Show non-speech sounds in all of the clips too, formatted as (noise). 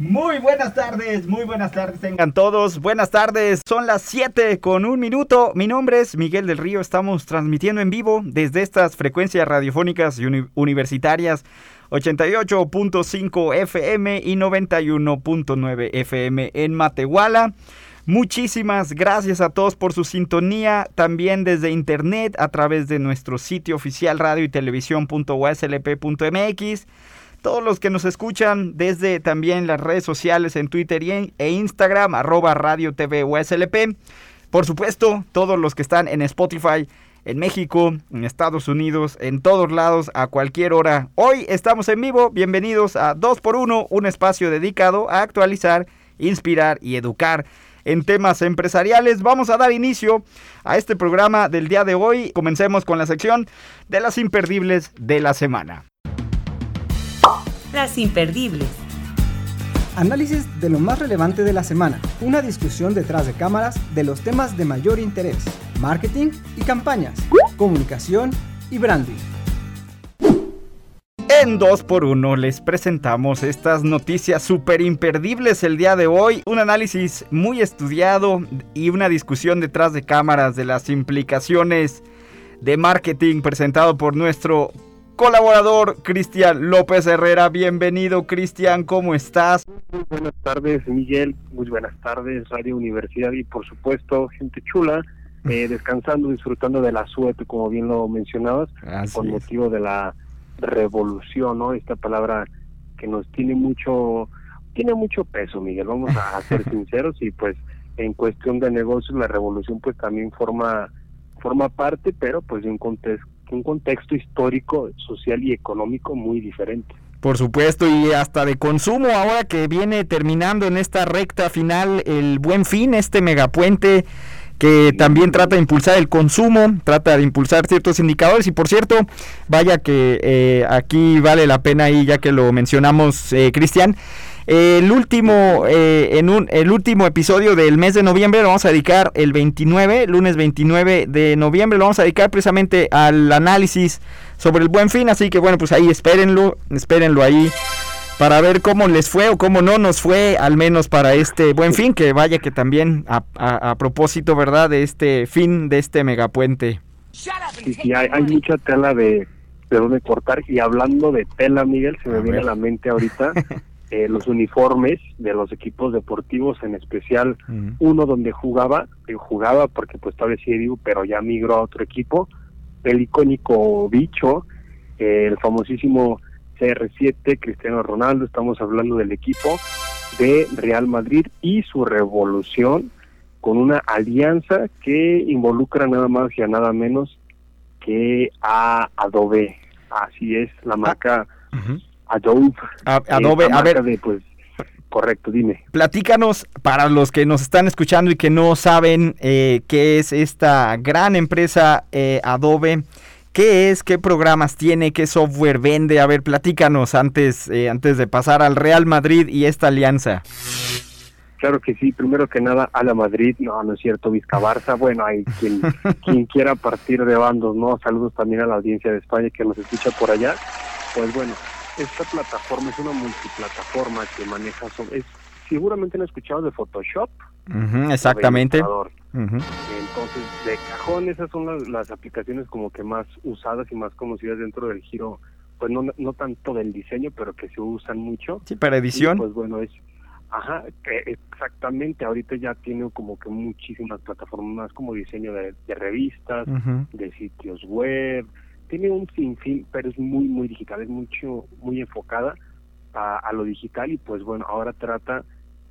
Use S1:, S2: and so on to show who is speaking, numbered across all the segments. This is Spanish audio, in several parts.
S1: Muy buenas tardes, muy buenas tardes tengan todos. Buenas tardes, son las 7 con un minuto. Mi nombre es Miguel del Río. Estamos transmitiendo en vivo desde estas frecuencias radiofónicas y uni universitarias 88.5 FM y 91.9 FM en Matehuala. Muchísimas gracias a todos por su sintonía, también desde internet a través de nuestro sitio oficial radio y televisión.uslp.mx. Todos los que nos escuchan desde también las redes sociales en Twitter e Instagram, arroba radio TV USLP. Por supuesto, todos los que están en Spotify, en México, en Estados Unidos, en todos lados, a cualquier hora. Hoy estamos en vivo, bienvenidos a 2x1, un espacio dedicado a actualizar, inspirar y educar en temas empresariales. Vamos a dar inicio a este programa del día de hoy. Comencemos con la sección de las imperdibles de la semana.
S2: Las imperdibles.
S3: Análisis de lo más relevante de la semana. Una discusión detrás de cámaras de los temas de mayor interés. Marketing y campañas. Comunicación y branding.
S1: En 2x1 les presentamos estas noticias súper imperdibles el día de hoy. Un análisis muy estudiado y una discusión detrás de cámaras de las implicaciones de marketing presentado por nuestro colaborador Cristian López Herrera. Bienvenido Cristian, ¿cómo estás?
S4: Muy buenas tardes Miguel, muy buenas tardes Radio Universidad y por supuesto gente chula, eh, (laughs) descansando, disfrutando de la suerte como bien lo mencionabas,
S1: Así
S4: con
S1: es.
S4: motivo de la revolución, ¿no? Esta palabra que nos tiene mucho, tiene mucho peso Miguel, vamos a (laughs) ser sinceros y pues en cuestión de negocios la revolución pues también forma forma parte, pero pues de un contexto un contexto histórico, social y económico muy diferente.
S1: Por supuesto, y hasta de consumo, ahora que viene terminando en esta recta final el buen fin, este megapuente que también trata de impulsar el consumo, trata de impulsar ciertos indicadores y por cierto, vaya que eh, aquí vale la pena ahí ya que lo mencionamos, eh, Cristian, el último, eh, en un, el último episodio del mes de noviembre lo vamos a dedicar el 29, lunes 29 de noviembre, lo vamos a dedicar precisamente al análisis sobre el buen fin, así que bueno, pues ahí espérenlo, espérenlo ahí para ver cómo les fue o cómo no nos fue, al menos para este buen fin, que vaya que también a, a, a propósito, ¿verdad?, de este fin de este megapuente.
S4: Sí, sí, hay, hay mucha tela de, de dónde cortar y hablando de tela, Miguel, se me
S1: A
S4: viene
S1: ver.
S4: a la mente ahorita (laughs) eh, los uniformes de los equipos deportivos, en especial uno donde jugaba, eh, jugaba porque pues todavía sigue vivo, pero ya migró a otro equipo, el icónico bicho, eh, el famosísimo CR7, Cristiano Ronaldo, estamos hablando del equipo de Real Madrid y su revolución con una alianza que involucra nada más y a nada menos que a Adobe. Así es, la marca
S1: Ujú.
S4: Adobe.
S1: A-
S4: eh,
S1: Adobe,
S4: la
S1: a ver,
S4: de, pues, correcto, dime.
S1: platícanos para los que nos están escuchando y que no saben eh, qué es esta gran empresa eh, Adobe. ¿Qué es? ¿Qué programas tiene? ¿Qué software vende? A ver, platícanos antes, eh, antes de pasar al Real Madrid y esta alianza.
S4: Claro que sí, primero que nada a la Madrid, no, no es cierto, Vizca Barça, bueno, hay quien, (laughs) quien quiera partir de bandos, ¿no? Saludos también a la audiencia de España que nos escucha por allá. Pues bueno, esta plataforma es una multiplataforma que maneja, es, seguramente han escuchado de Photoshop.
S1: Exactamente.
S4: Entonces, de cajón, esas son las, las aplicaciones como que más usadas y más conocidas dentro del giro, pues no, no tanto del diseño, pero que se usan mucho.
S1: Sí, para edición.
S4: Y, pues bueno, es, ajá, que exactamente, ahorita ya tiene como que muchísimas plataformas más como diseño de, de revistas, de sitios web, tiene un sinfín, pero es muy, muy digital, es mucho, muy enfocada a, a lo digital y pues bueno, ahora trata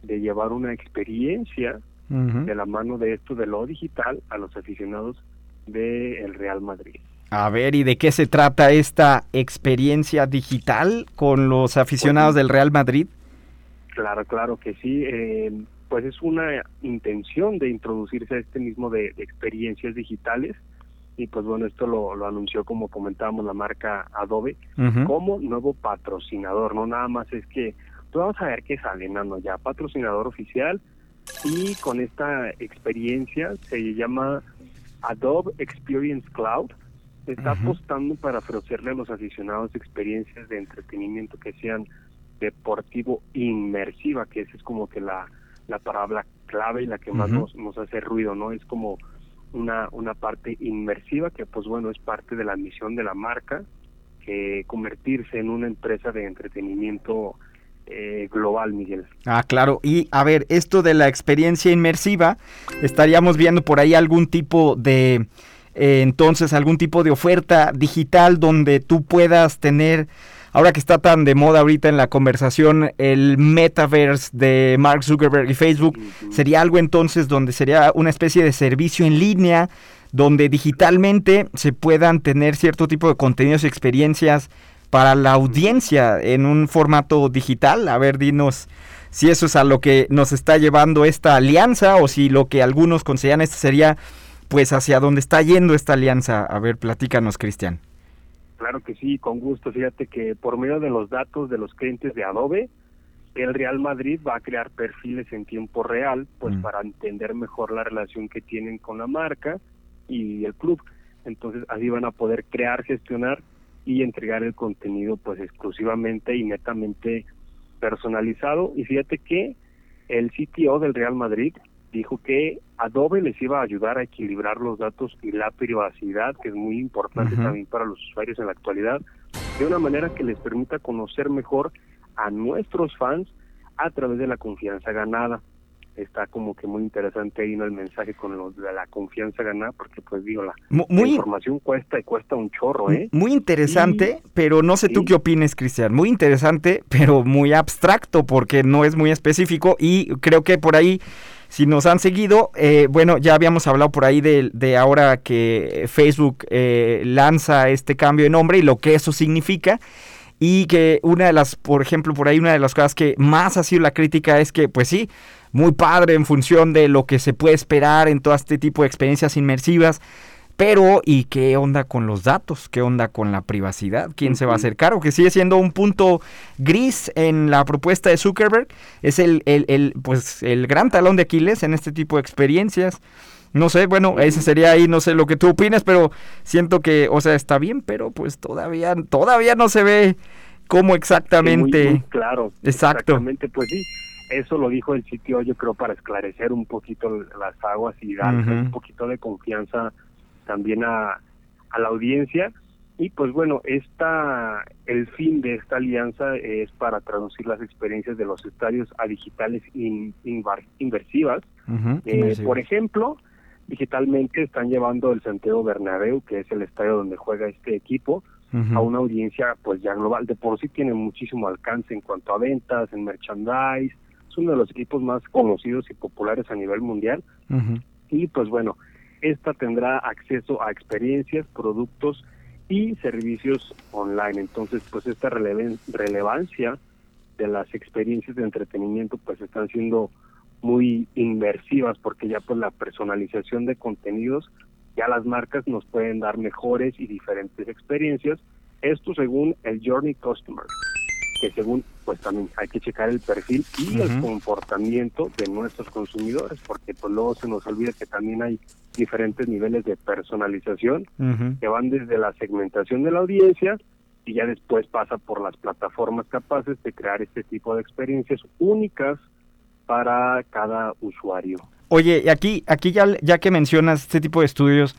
S4: de llevar una experiencia de la mano de esto de lo digital a los aficionados del Real Madrid.
S1: A ver, ¿y de qué se trata esta experiencia digital con los aficionados del Real Madrid?
S4: Claro, claro que sí. eh, pues es una intención de introducirse a este mismo de, experiencias digitales y pues bueno, esto lo, lo anunció como comentábamos la marca Adobe como nuevo patrocinador, no nada más es que pues vamos a ver qué sale, no, ya patrocinador oficial y con esta experiencia se llama Adobe Experience Cloud, está apostando para ofrecerle a los aficionados experiencias de entretenimiento que sean deportivo inmersiva, que esa es como que la la palabra clave y la que más nos, nos hace ruido, ¿no? Es como una, una parte inmersiva que pues bueno es parte de la misión de la marca, que convertirse en una empresa de entretenimiento eh, global, Miguel.
S1: Ah, claro. Y a ver, esto de la experiencia inmersiva, estaríamos viendo por ahí algún tipo de, eh, entonces, algún tipo de oferta digital donde tú puedas tener ahora que está tan de moda ahorita en la conversación el metaverse de Mark Zuckerberg y Facebook, sería algo entonces donde sería una especie de servicio en línea donde digitalmente se puedan tener cierto tipo de contenidos y experiencias para la audiencia en un formato digital. A ver, dinos si eso es a lo que nos está llevando esta alianza o si lo que algunos consideran esto sería pues hacia dónde está yendo esta alianza. A ver, platícanos, Cristian.
S4: Claro que sí, con gusto. Fíjate que por medio de los datos de los clientes de Adobe, el Real Madrid va a crear perfiles en tiempo real, pues mm. para entender mejor la relación que tienen con la marca y el club. Entonces así van a poder crear, gestionar y entregar el contenido pues exclusivamente y netamente personalizado. Y fíjate que el CTO del Real Madrid dijo que Adobe les iba a ayudar a equilibrar los datos y la privacidad, que es muy importante también para los usuarios en la actualidad, de una manera que les permita conocer mejor a nuestros fans a través de la confianza ganada. Está como que muy interesante ahí ¿no? el mensaje con lo de la confianza ganada, porque pues digo, la, información cuesta y cuesta un chorro, ¿eh?
S1: Muy interesante, pero no sé tú qué opines, Cristian. Muy interesante, pero muy abstracto, porque no es muy específico y creo que por ahí si nos han seguido, eh, bueno, ya habíamos hablado por ahí de, ahora que Facebook eh, lanza este cambio de nombre y lo que eso significa. Y que una de las, por ejemplo, por ahí una de las cosas que más ha sido la crítica es que, pues sí, muy padre en función de lo que se puede esperar en todo este tipo de experiencias inmersivas, pero, ¿y qué onda con los datos? ¿Qué onda con la privacidad? ¿Quién se va a hacer cargo? Que sigue siendo un punto gris en la propuesta de Zuckerberg. Es el, el, el, pues, el gran talón de Aquiles en este tipo de experiencias. No sé, bueno, ese sería ahí, no sé lo que tú opinas, pero siento que, o sea, está bien, pero pues todavía, todavía no se ve cómo exactamente.
S4: claro.
S1: Exacto.
S4: Exactamente, pues sí eso lo dijo el sitio, yo creo, para esclarecer un poquito las aguas y dar un poquito de confianza también a, a la audiencia. Y pues bueno, esta, el fin de esta alianza es para traducir las experiencias de los estadios a digitales in, inversivas. Eh, por ejemplo, digitalmente están llevando el Santiago Bernabéu, que es el estadio donde juega este equipo, a una audiencia pues ya global. De por sí tiene muchísimo alcance en cuanto a ventas, en merchandise. Es uno de los equipos más conocidos y populares a nivel mundial. Y pues bueno, esta tendrá acceso a experiencias, productos y servicios online. Entonces, pues esta relevancia de las experiencias de entretenimiento pues están siendo muy inversivas porque ya pues la personalización de contenidos ya las marcas nos pueden dar mejores y diferentes experiencias. Esto según el Journey Customer que según pues también hay que checar el perfil y el comportamiento de nuestros consumidores, porque pues luego se nos olvida que también hay diferentes niveles de personalización que van desde la segmentación de la audiencia y ya después pasa por las plataformas capaces de crear este tipo de experiencias únicas para cada usuario.
S1: Oye, y aquí, aquí ya, ya que mencionas este tipo de estudios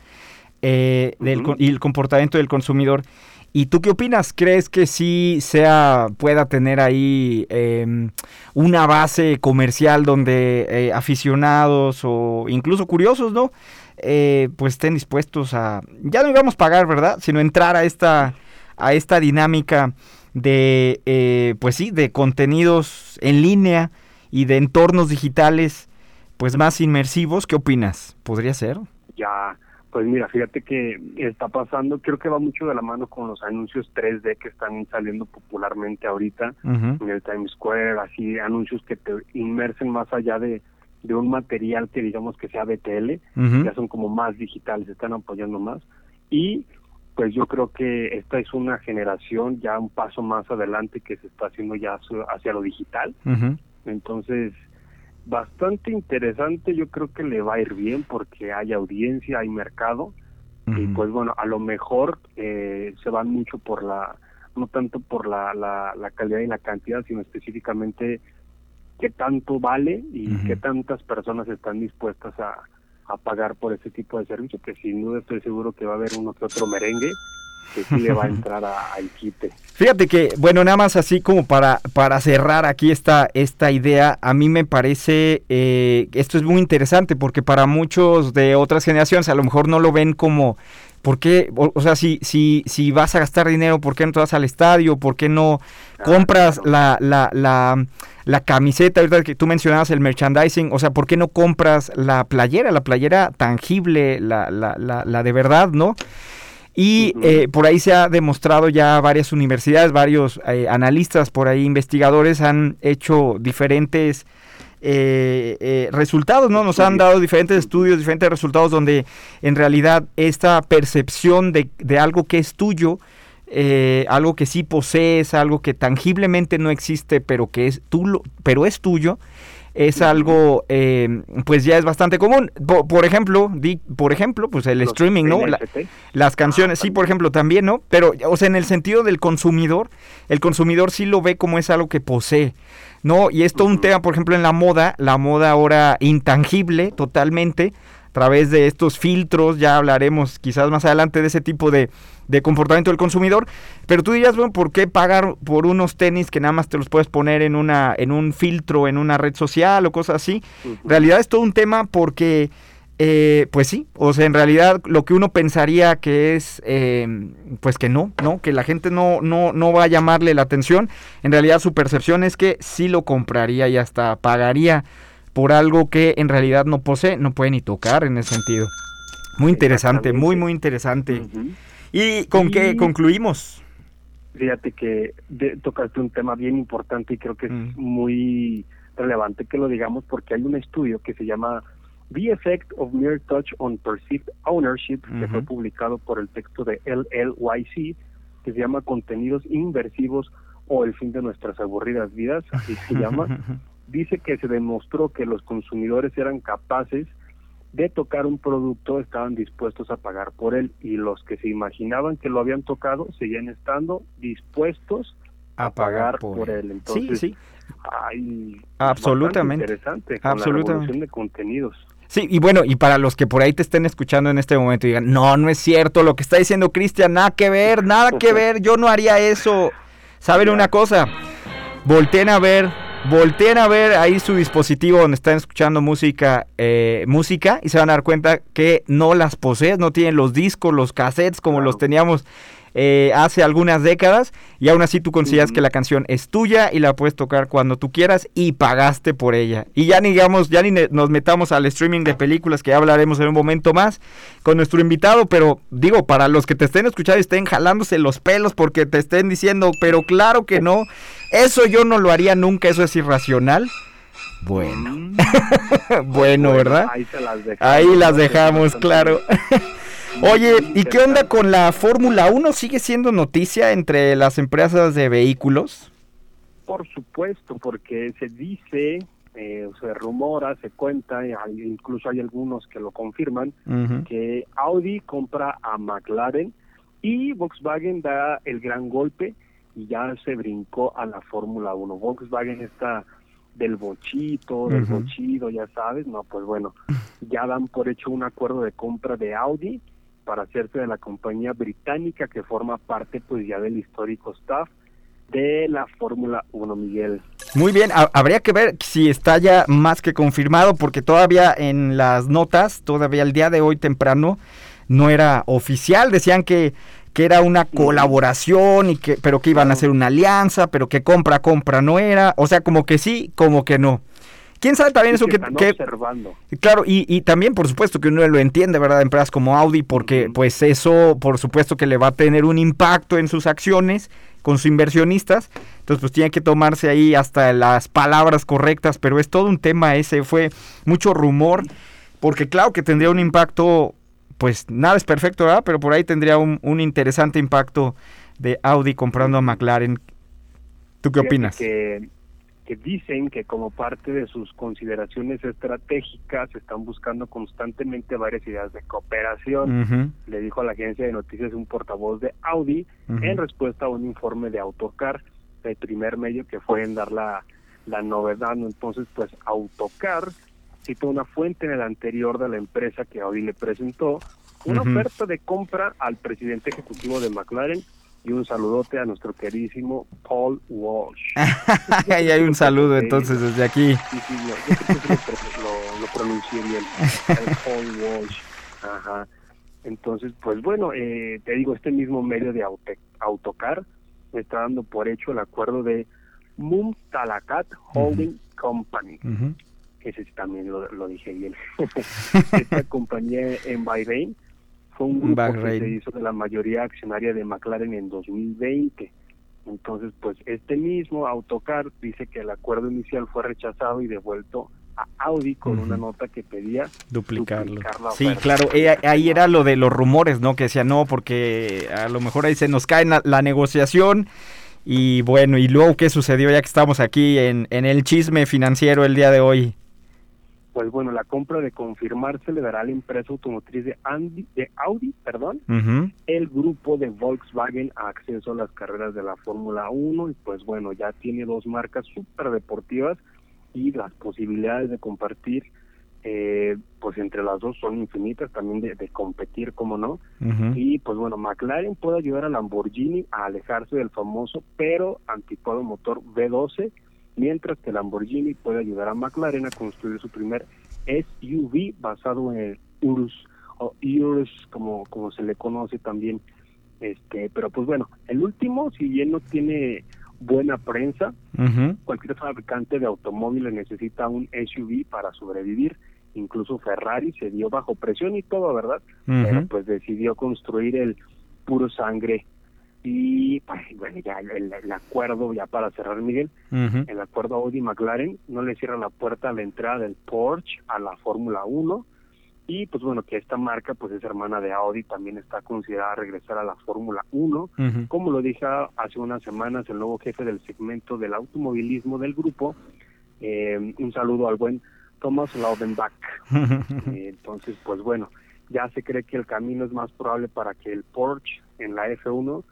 S1: eh, del, y el comportamiento del consumidor, ¿Y tú qué opinas? ¿Crees que sí sea, pueda tener ahí em, una base comercial donde eh, aficionados o incluso curiosos, ¿no? Eh, pues estén dispuestos a, ya no íbamos a pagar, ¿verdad? Sino entrar a esta, a esta dinámica de, eh, pues sí, de contenidos en línea y de entornos digitales, pues más inmersivos. ¿Qué opinas? ¿Podría ser?
S4: Ya pues mira, fíjate que está pasando, creo que va mucho de la mano con los anuncios 3D que están saliendo popularmente ahorita en el Times Square, así anuncios que te inmersen más allá de de un material que digamos que sea BTL, ya son como más digitales, están apoyando más. Y pues yo creo que esta es una generación ya un paso más adelante que se está haciendo ya hacia lo digital. Entonces, bastante interesante, yo creo que le va a ir bien porque hay audiencia, hay mercado y pues bueno, a lo mejor eh, se van mucho por la, no tanto por la, la, la calidad y la cantidad, sino específicamente qué tanto vale y qué tantas personas están dispuestas a, a pagar por ese tipo de servicio, que sin duda estoy seguro que va a haber uno que otro merengue que sí le va a (laughs) entrar al quite.
S1: Fíjate que, bueno, nada más así como para, para cerrar aquí esta, esta idea, a mí me parece, eh, esto es muy interesante porque para muchos de otras generaciones a lo mejor no lo ven como, ¿por qué? O, sea, si, si, si vas a gastar dinero, ¿por qué no te vas al estadio? ¿Por qué no compras la, la, la la camiseta, ahorita que tú mencionabas el merchandising, o sea, ¿por qué no compras la playera, la playera tangible, la, la, la, de verdad, ¿no? Y eh, por ahí se ha demostrado ya varias universidades, varios eh, analistas por ahí, investigadores, han hecho diferentes eh, resultados, ¿no? Nos han dado diferentes estudios, diferentes resultados donde en realidad esta percepción de, de algo que es tuyo, eh, algo que sí posees, algo que tangiblemente no existe, pero que es, tú pero es tuyo, es algo, eh, pues ya es bastante común. Por, ejemplo, di, por ejemplo, pues el streaming, ¿no? las canciones, sí, por ejemplo, también, ¿no? Pero, o sea, en el sentido del consumidor, el consumidor sí lo ve como es algo que posee, ¿no? Y es todo un tema, por ejemplo, en la moda, la moda ahora intangible totalmente, través de estos filtros, ya hablaremos quizás más adelante de ese tipo de, de comportamiento del consumidor. Pero tú dirías, bueno, ¿por qué pagar por unos tenis que nada más te los puedes poner en una en un filtro, en una red social o cosas así? En realidad es todo un tema porque, eh, pues sí, o sea, en realidad lo que uno pensaría que es, eh, pues que no, ¿no? Que la gente no, no, no va a llamarle la atención. En realidad su percepción es que sí lo compraría y hasta pagaría por algo que en realidad no posee, no puede ni tocar en ese sentido. Muy interesante, muy, muy interesante. ¿Y con qué concluimos?
S4: Fíjate que tocaste un tema bien importante y creo que es mm. muy relevante que lo digamos porque hay un estudio que se llama The Effect of Mere Touch on Perceived Ownership, que fue publicado por el texto de LLYC, que se llama Contenidos Inversivos o el fin de nuestras aburridas vidas, así se llama. (laughs) Dice que se demostró que los consumidores eran capaces de tocar un producto estaban dispuestos a pagar por él y los que se imaginaban que lo habían tocado seguían estando dispuestos a, pagar, por, él. Entonces, sí, sí. Hay
S1: absolutamente
S4: interesante con absolutamente. de contenidos.
S1: Sí, y bueno, y para los que por ahí te estén escuchando en este momento y digan, no, no es cierto, lo que está diciendo Cristian, nada que ver, nada que (laughs) ver, yo no haría eso. ¿Saben una cosa? Volteen a ver volteen a ver ahí su dispositivo donde están escuchando música, eh, música y se van a dar cuenta que no las posees, no tienen los discos, los cassettes como los teníamos eh, hace algunas décadas y aún así tú consideras que la canción es tuya y la puedes tocar cuando tú quieras y pagaste por ella. Y ya ni digamos, ya ni nos metamos al streaming de películas que ya hablaremos en un momento más con nuestro invitado, pero digo, para los que te estén escuchando y estén jalándose los pelos porque te estén diciendo, pero claro que no, eso yo no lo haría nunca, eso es irracional. Bueno, mm. (laughs) bueno, ¿verdad?
S4: Ahí, las dejamos,
S1: ahí las dejamos, claro. (laughs) Oye, ¿y qué onda con la Fórmula 1? ¿Sigue siendo noticia entre las empresas de vehículos?
S4: Por supuesto, porque se dice, eh, se rumora, se cuenta, incluso hay algunos que lo confirman, que Audi compra a McLaren y Volkswagen da el gran golpe y ya se brincó a la Fórmula 1. Volkswagen está del bochito, del bochido, ya sabes, no, pues bueno, ya dan por hecho un acuerdo de compra de Audi para hacerse de la compañía británica que forma parte pues ya del histórico staff de la Fórmula 1, Miguel.
S1: Muy bien, habría que ver si está ya más que confirmado porque todavía en las notas, todavía el día de hoy temprano, no era oficial, decían que, que era una colaboración y que pero que iban a hacer una alianza, pero que compra compra no era, o sea, como que sí, como que no. ¿Quién sabe también eso que,
S4: observando.
S1: Claro, y, y, también por supuesto que uno lo entiende, ¿verdad? Empresas como Audi, porque pues eso por supuesto que le va a tener un impacto en sus acciones con sus inversionistas. Entonces, pues tiene que tomarse ahí hasta las palabras correctas, pero es todo un tema ese, fue mucho rumor, porque claro que tendría un impacto, pues nada es perfecto, ¿verdad? Pero por ahí tendría un, un interesante impacto de Audi comprando a McLaren. ¿Tú qué opinas?
S4: Que, que dicen que como parte de sus consideraciones estratégicas están buscando constantemente varias ideas de cooperación. Le dijo a la agencia de noticias un portavoz de Audi en respuesta a un informe de Autocar, el primer medio que fue en dar la, la novedad. ¿no? Entonces, pues Autocar citó una fuente en el anterior de la empresa que Audi le presentó una oferta de compra al presidente ejecutivo de McLaren y un saludote a nuestro queridísimo Paul Walsh. (laughs)
S1: Ahí hay un saludo entonces desde aquí.
S4: Sí, sí, yo creo que lo, lo- lo pronuncié bien. El Paul Walsh. Ajá. Entonces, pues bueno, eh, te digo, este mismo medio de Aute- Autocar me está dando por hecho el acuerdo de Mumtalakat Holding Company.
S1: Ujú.
S4: Ese sí también lo, lo dije bien. (laughs) Esta compañía en Bahrein fue un grupo
S1: Bahrein.
S4: que se hizo de la mayoría accionaria de McLaren en 2020. Entonces, pues este mismo Autocar dice que el acuerdo inicial fue rechazado y devuelto a Audi con una nota que pedía
S1: Duplicarlo.
S4: duplicar
S1: Sí, claro, eh, ahí era lo de los rumores, ¿no? Que decía no, porque a lo mejor ahí se nos cae la, la negociación. Y bueno, y luego, ¿qué sucedió ya que estamos aquí en, en el chisme financiero el día de hoy?
S4: Pues bueno, la compra de confirmarse le dará a la empresa automotriz de, Andy, de Audi, perdón, el grupo de Volkswagen a acceso a las carreras de la Fórmula 1 y pues bueno, ya tiene dos marcas súper deportivas y las posibilidades de compartir eh, pues entre las dos son infinitas, también de, de competir, como no. Y pues bueno, McLaren puede ayudar a Lamborghini a alejarse del famoso pero anticuado motor V12, mientras que Lamborghini puede ayudar a McLaren a construir su primer SUV basado en el Urus o Urus como como se le conoce también. Este, pero pues bueno, el último si bien no tiene buena prensa, cualquier fabricante de automóviles necesita un SUV para sobrevivir. Incluso Ferrari se dio bajo presión y todo, ¿verdad? Pero pues decidió construir el puro sangre. Y pues, bueno, ya el, acuerdo, ya para cerrar, Miguel, el acuerdo Audi-McLaren no le cierra la puerta a la entrada del Porsche a la Fórmula 1. Y pues bueno, que esta marca pues es hermana de Audi, también está considerada regresar a la Fórmula 1.
S1: Ujú.
S4: Como lo dije hace unas semanas el nuevo jefe del segmento del automovilismo del grupo, eh, un saludo al buen Thomas Laudenbach. (laughs) Eh, entonces, pues bueno, ya se cree que el camino es más probable para que el Porsche en la F1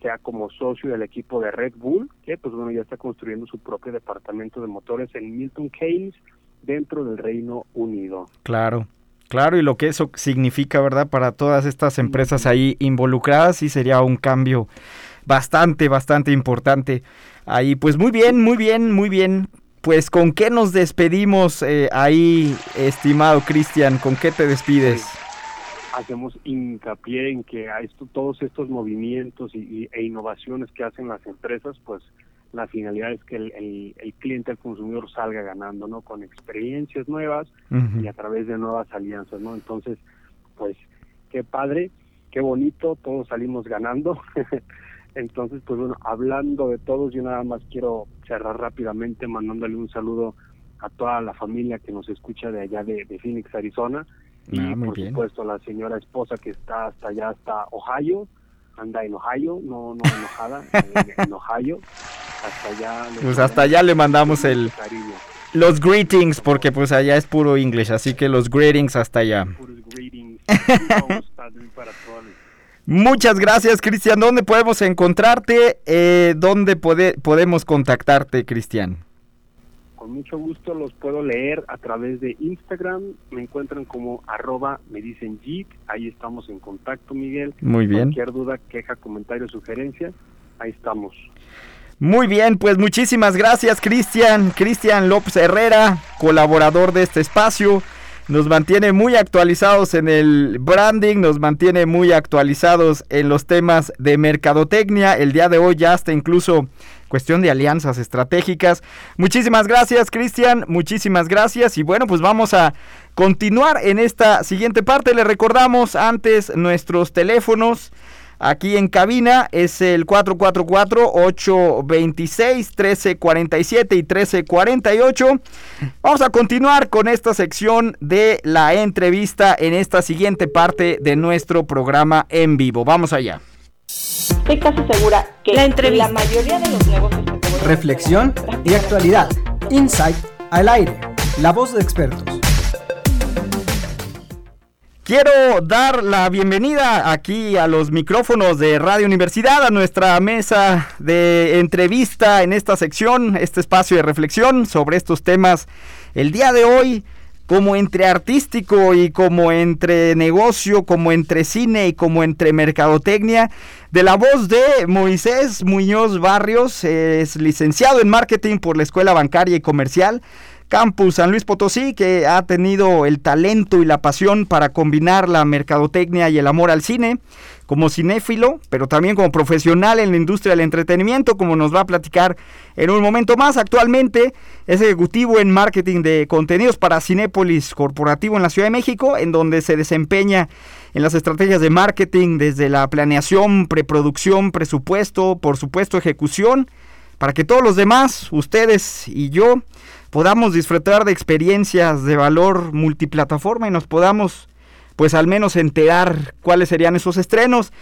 S4: sea como socio del equipo de Red Bull, que pues bueno, ya está construyendo su propio departamento de motores en Milton Keynes dentro del Reino Unido.
S1: Claro, claro, y lo que eso significa, ¿verdad? Para todas estas empresas ahí involucradas, sí sería un cambio bastante, bastante importante. Ahí, pues muy bien, muy bien, muy bien. Pues, ¿con qué nos despedimos eh, ahí, estimado Cristian? ¿Con qué te despides?
S4: Hacemos hincapié en que a esto, todos estos movimientos y, y- e innovaciones que hacen las empresas, pues la finalidad es que el, el- el cliente, el consumidor salga ganando, ¿no? Con experiencias nuevas y a través de nuevas alianzas, ¿no? Entonces, pues, qué padre, qué bonito, todos salimos ganando. (laughs) Entonces, pues bueno, hablando de todos, yo nada más quiero cerrar rápidamente mandándole un saludo a toda la familia que nos escucha de allá de, de Phoenix, Arizona. Y
S1: Ah,
S4: por
S1: bien.
S4: supuesto la señora esposa que está hasta allá, hasta Ohio, anda en Ohio, no, no enojada, (laughs) en, en Ohio, hasta allá. le
S1: Pues hasta allá le mandamos el,
S4: cariño.
S1: los greetings, porque pues allá es puro inglés, así que los greetings hasta allá.
S4: Puros greetings. (laughs) Para.
S1: Muchas gracias, Cristian. ¿Dónde podemos encontrarte? Eh, ¿Dónde pode- podemos contactarte, Cristian?
S4: Con mucho gusto los puedo leer a través de Instagram. Me encuentran como arroba me dicen Jeep. Ahí estamos en contacto, Miguel.
S1: Muy bien.
S4: Cualquier duda, queja, comentario, sugerencia, ahí estamos.
S1: Muy bien, pues muchísimas gracias, Cristian. Cristian López Herrera, colaborador de este espacio. Nos mantiene muy actualizados en el branding, nos mantiene muy actualizados en los temas de mercadotecnia. El día de hoy ya hasta incluso cuestión de alianzas estratégicas. Muchísimas gracias, Cristian. Muchísimas gracias. Y bueno, pues vamos a continuar en esta siguiente parte. Le recordamos antes nuestros teléfonos. Aquí en cabina es el 444-826-1347 y 1348. Vamos a continuar con esta sección de la entrevista en esta siguiente parte de nuestro programa en vivo. Vamos allá.
S5: Estoy casi segura que
S6: La entrevista.
S5: la mayoría de los negocios
S3: Reflexión y actualidad. Insight al aire. La voz de expertos.
S1: Quiero dar la bienvenida aquí a los micrófonos de Radio Universidad, a nuestra mesa de entrevista en esta sección, este espacio de reflexión sobre estos temas. El día de hoy, como entre artístico y como entre negocio, como entre cine y como entre mercadotecnia, de la voz de Moisés Muñoz Barrios, es licenciado en marketing por la Escuela Bancaria y Comercial. Campus San Luis Potosí, que ha tenido el talento y la pasión para combinar la mercadotecnia y el amor al cine, como cinéfilo, pero también como profesional en la industria del entretenimiento, como nos va a platicar en un momento más. Actualmente es ejecutivo en marketing de contenidos para Cinépolis Corporativo en la Ciudad de México, en donde se desempeña en las estrategias de marketing desde la planeación, preproducción, presupuesto, por supuesto ejecución, para que todos los demás, ustedes y yo, podamos disfrutar de experiencias de valor multiplataforma y nos podamos pues al menos enterar cuáles serían esos estrenos.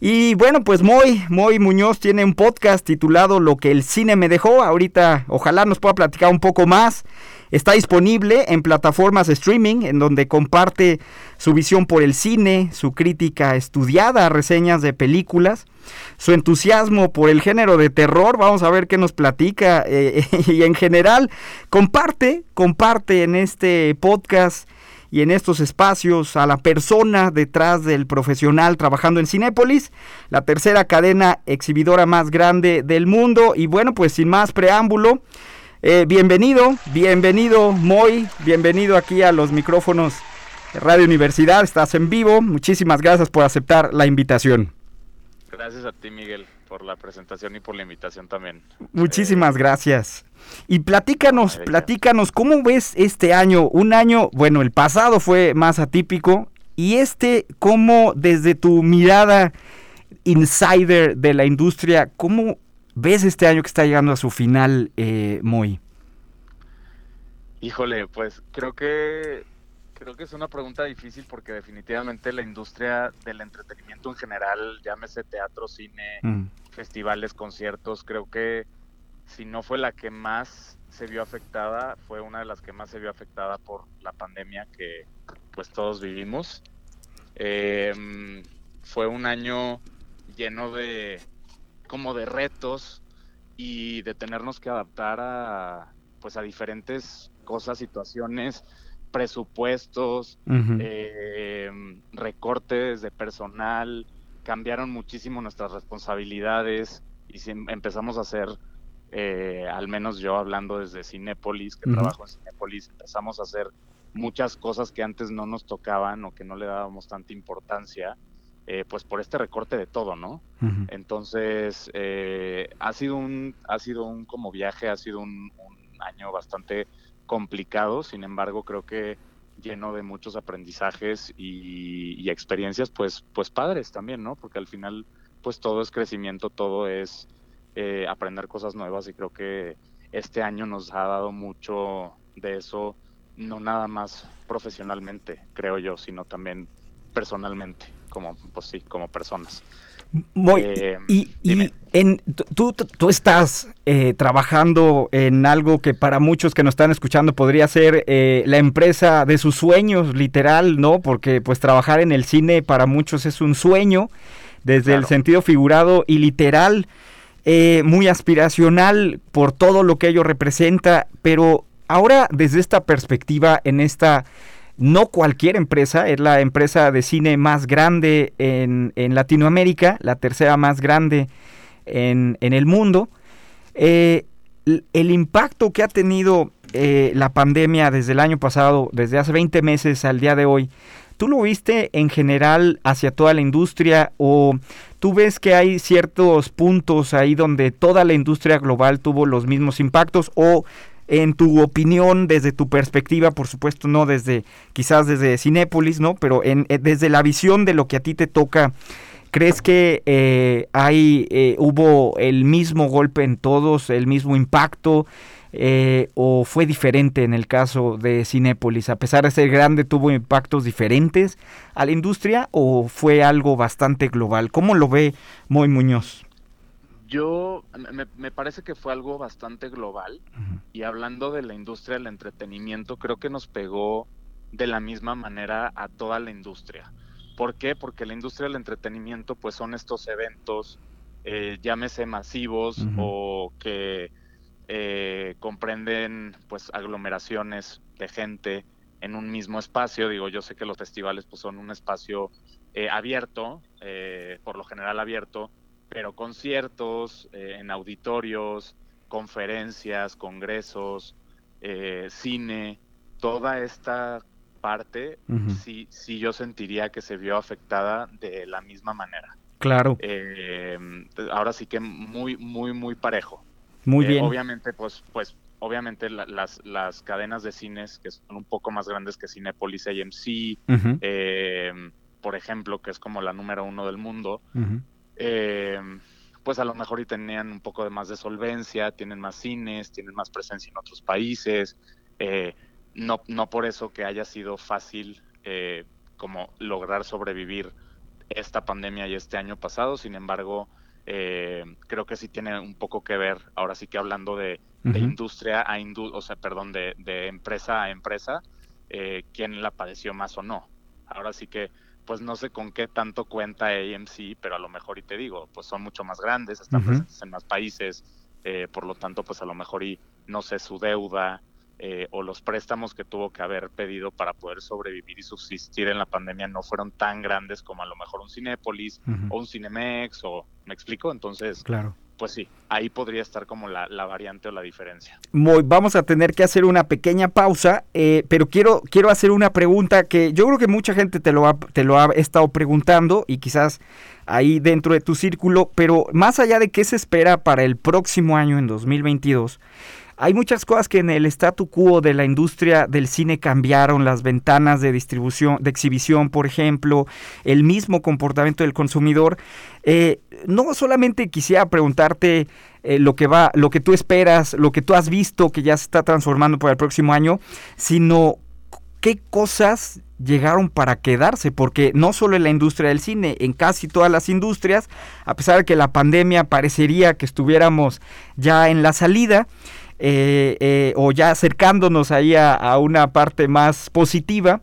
S1: Y bueno, pues Moy, Moy Muñoz tiene un podcast titulado Lo que el cine me dejó. Ahorita ojalá nos pueda platicar un poco más. Está disponible en plataformas de streaming en donde comparte su visión por el cine, su crítica estudiada reseñas de películas, su entusiasmo por el género de terror. Vamos a ver qué nos platica eh, (laughs) y en general comparte, comparte en este podcast y en estos espacios a la persona detrás del profesional trabajando en Cinépolis, la tercera cadena exhibidora más grande del mundo. Y bueno, pues sin más preámbulo, eh, bienvenido, bienvenido Moy, bienvenido aquí a los micrófonos de Radio Universidad, estás en vivo, muchísimas gracias por aceptar la invitación.
S7: Gracias a ti, Miguel, por la presentación y por la invitación también.
S1: Muchísimas
S7: Eh,
S1: gracias. Y platícanos, platícanos, ¿cómo ves este año? Un año, bueno, el pasado fue más atípico y este, ¿cómo desde tu mirada insider de la industria, cómo ves este año que está llegando a su final, eh, Moy?
S7: Híjole, pues creo que creo que es una pregunta difícil porque definitivamente la industria del entretenimiento en general, llámese teatro, cine,
S1: Mm,
S7: festivales, conciertos, creo que si no fue la que más se vio afectada, fue una de las que más se vio afectada por la pandemia que pues todos vivimos. Em, fue un año lleno de como de retos y de tenernos que adaptar a pues a diferentes cosas, situaciones, presupuestos, eh, recortes de personal, cambiaron muchísimo nuestras responsabilidades y si em- empezamos a hacer, eh, al menos yo hablando desde Cinépolis, que trabajo en Cinépolis, empezamos a hacer muchas cosas que antes no nos tocaban o que no le dábamos tanta importancia, eh, pues por este recorte de todo, ¿no? Entonces, eh, ha sido un, ha sido un como viaje, ha sido un, un año bastante complicado, sin embargo, creo que lleno de muchos aprendizajes y, y experiencias, pues, pues padres también, ¿no? Porque al final, pues todo es crecimiento, todo es eh, aprender cosas nuevas y creo que este año nos ha dado mucho de eso, no nada más profesionalmente, creo yo, sino también personalmente, como, pues sí, como personas.
S1: Moy,
S7: Eh,
S1: y, y
S7: dime.
S1: en, tú, estás eh, trabajando en algo que para muchos que nos están escuchando podría ser eh, la empresa de sus sueños, literal, ¿no? Porque pues trabajar en el cine para muchos es un sueño, desde el sentido figurado y literal, eh, muy aspiracional por todo lo que ello representa, pero ahora desde esta perspectiva, en esta no cualquier empresa, es la empresa de cine más grande en, en Latinoamérica, la tercera más grande en, en el mundo. Eh, el impacto que ha tenido eh, la pandemia desde el año pasado, desde hace 20 meses al día de hoy, ¿tú lo viste en general hacia toda la industria o tú ves que hay ciertos puntos ahí donde toda la industria global tuvo los mismos impactos o en tu opinión, desde tu perspectiva, por supuesto, no desde, quizás desde Cinépolis, ¿no? Pero en, eh, desde la visión de lo que a ti te toca ¿crees que eh, hay, eh, hubo el mismo golpe en todos, el mismo impacto? Eh, o fue diferente en el caso de Cinépolis? A pesar de ser grande, ¿tuvo impactos diferentes a la industria o fue algo bastante global? ¿Cómo lo ve Moy Muñoz?
S7: Yo, me, me parece que fue algo bastante global y hablando de la industria del entretenimiento, creo que nos pegó de la misma manera a toda la industria. ¿Por qué? Porque la industria del entretenimiento pues son estos eventos, eh, llámese masivos o que eh, comprenden pues aglomeraciones de gente en un mismo espacio. Digo, yo sé que los festivales pues son un espacio eh, abierto, eh, por lo general abierto, pero conciertos en auditorios, conferencias, congresos, cine, toda esta parte, sí, sí yo sentiría que se vio afectada de la misma manera.
S1: Claro.
S7: ahora sí que muy, muy, muy parejo.
S1: Muy
S7: Eh,
S1: bien.
S7: Obviamente, pues, pues, obviamente la- las, las cadenas de cines que son un poco más grandes que Cinepolis AMC,
S1: Ujú.
S7: eh, por ejemplo, que es como la número uno del mundo. Eh, pues a lo mejor y tenían un poco de más de solvencia, tienen más cines, tienen más presencia en otros países. eh, no, no por eso que haya sido fácil eh, como lograr sobrevivir esta pandemia y este año pasado, sin embargo, eh, creo que sí tiene un poco que ver, ahora sí que hablando de, industria a indu o sea, perdón, de, de empresa a empresa, eh, quién la padeció más o no. Ahora sí que, pues no sé con qué tanto cuenta AMC, pero a lo mejor y te digo, pues son mucho más grandes, están presentes en más países, eh, por lo tanto, pues a lo mejor y no sé su deuda eh, o los préstamos que tuvo que haber pedido para poder sobrevivir y subsistir en la pandemia no fueron tan grandes como a lo mejor un Cinépolis o un Cinemex o, ¿me explico? Entonces,
S1: Claro.
S7: Pues sí, ahí podría estar como la, la variante o la diferencia.
S1: Vamos a tener que hacer una pequeña pausa, eh, pero quiero, quiero hacer una pregunta que yo creo que mucha gente te lo, ha, te lo ha estado preguntando y quizás ahí dentro de tu círculo, pero más allá de qué se espera para el próximo año, en 2022, hay muchas cosas que en el statu quo de la industria del cine cambiaron, las ventanas de distribución, de exhibición, por ejemplo, el mismo comportamiento del consumidor. Eh, no solamente quisiera preguntarte eh, lo que va, lo que tú esperas, lo que tú has visto que ya se está transformando para el próximo año, sino qué cosas llegaron para quedarse, porque no solo en la industria del cine, en casi todas las industrias, a pesar de que la pandemia parecería que estuviéramos ya en la salida, eh, eh, o ya acercándonos ahí a, una parte más positiva,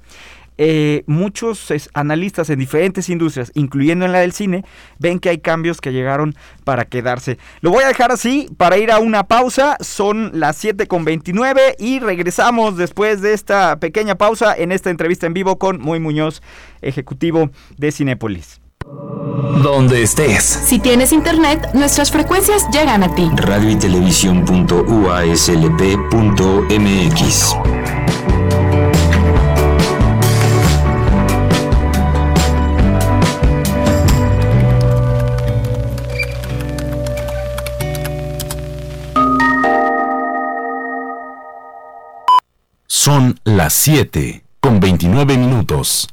S1: eh, muchos analistas en diferentes industrias, incluyendo en la del cine, ven que hay cambios que llegaron para quedarse. Lo voy a dejar así para ir a una pausa. Son las 7 con 29 y regresamos después de esta pequeña pausa en esta entrevista en vivo con Muy Muñoz, ejecutivo de Cinépolis.
S8: Donde estés.
S9: Si tienes internet, nuestras frecuencias llegan a ti.
S8: Radio y televisión.uaslp.mx. Son las 7 con 29 minutos.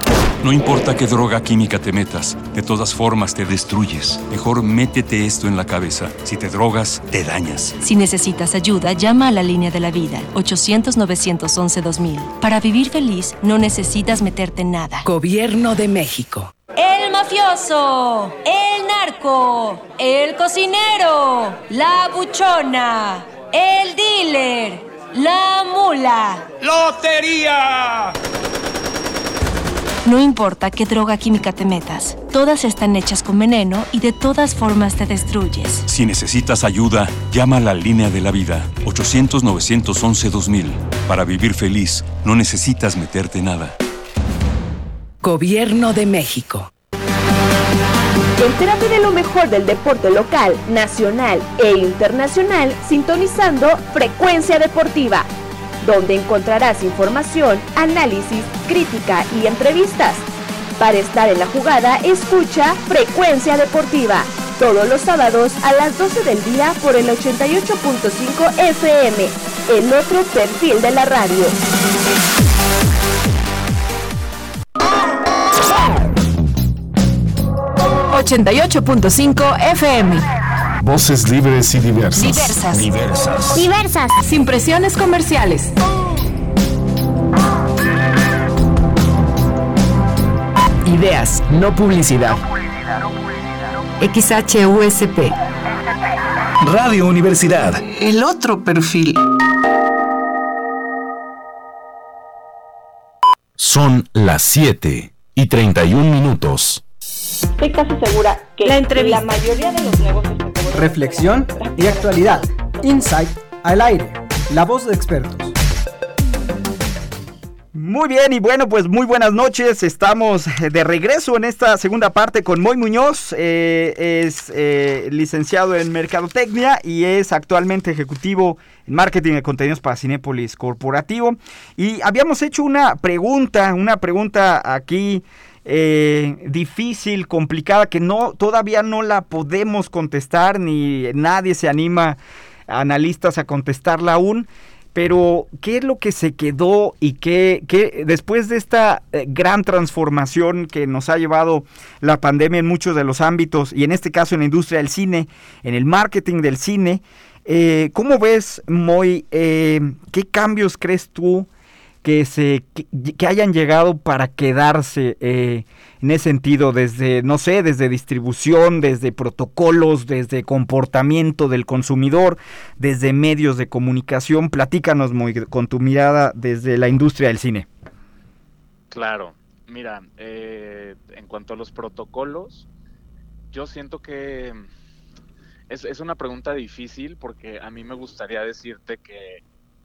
S10: No importa qué droga química te metas, de todas formas te destruyes. Mejor métete esto en la cabeza. Si te drogas, te dañas.
S11: Si necesitas ayuda, llama a la línea de la vida, 800-911-2000. Para vivir feliz, no necesitas meterte en nada.
S12: Gobierno de México.
S11: El mafioso, el narco, el cocinero, la buchona, el dealer, la mula.
S13: ¡Lotería!
S11: No importa qué droga química te metas, todas están hechas con veneno y de todas formas te destruyes.
S10: Si necesitas ayuda, llama a la línea de la vida, 800-911-2000. Para vivir feliz, no necesitas meterte nada.
S12: Gobierno de México.
S14: Entérate de lo mejor del deporte local, nacional e internacional sintonizando Frecuencia Deportiva, donde encontrarás información, análisis, crítica y entrevistas. Para estar en la jugada, escucha Frecuencia Deportiva, Todos los sábados a las 12 del día por el 88.5 FM, el otro perfil de la radio.
S9: ...88.5 FM.
S8: Voces libres y diversas.
S9: Diversas.
S8: Diversas.
S9: Diversas. Sin presiones comerciales.
S12: Ideas, no publicidad.
S15: XHUSP.
S8: Radio Universidad.
S15: El otro perfil.
S8: Son las 7 y 31 minutos.
S5: Estoy casi segura que
S6: La
S5: mayoría de los negocios
S3: Reflexión y actualidad. Insight al aire. La voz de expertos.
S1: Muy bien, y bueno, pues muy buenas noches. Estamos de regreso en esta segunda parte con Moy Muñoz. eh, es eh, licenciado en Mercadotecnia y es actualmente ejecutivo en marketing de contenidos para Cinépolis Corporativo. Y habíamos hecho una pregunta, una pregunta aquí eh, difícil, complicada, que no todavía no la podemos contestar, ni nadie se anima, analistas, a contestarla aún. Pero, ¿qué es lo que se quedó y qué, qué después de esta eh, gran transformación que nos ha llevado la pandemia en muchos de los ámbitos, y en este caso en la industria del cine, en el marketing del cine, eh, ¿cómo ves, Moy, qué cambios crees tú que, se, que, hayan llegado para quedarse eh, en ese sentido, desde, no sé, desde distribución, desde protocolos, desde comportamiento del consumidor, desde medios de comunicación? Platícanos, muy con tu mirada desde la industria del cine.
S7: Claro, mira, eh, en cuanto a los protocolos, yo siento que es, es una pregunta difícil porque a mí me gustaría decirte que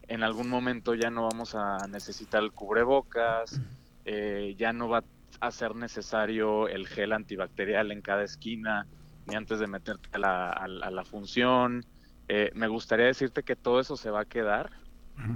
S7: en algún momento ya no vamos a necesitar el cubrebocas, eh, ya no va a ser necesario el gel antibacterial en cada esquina, ni antes de meterte a la, a a la función. Eh, me gustaría decirte que todo eso se va a quedar,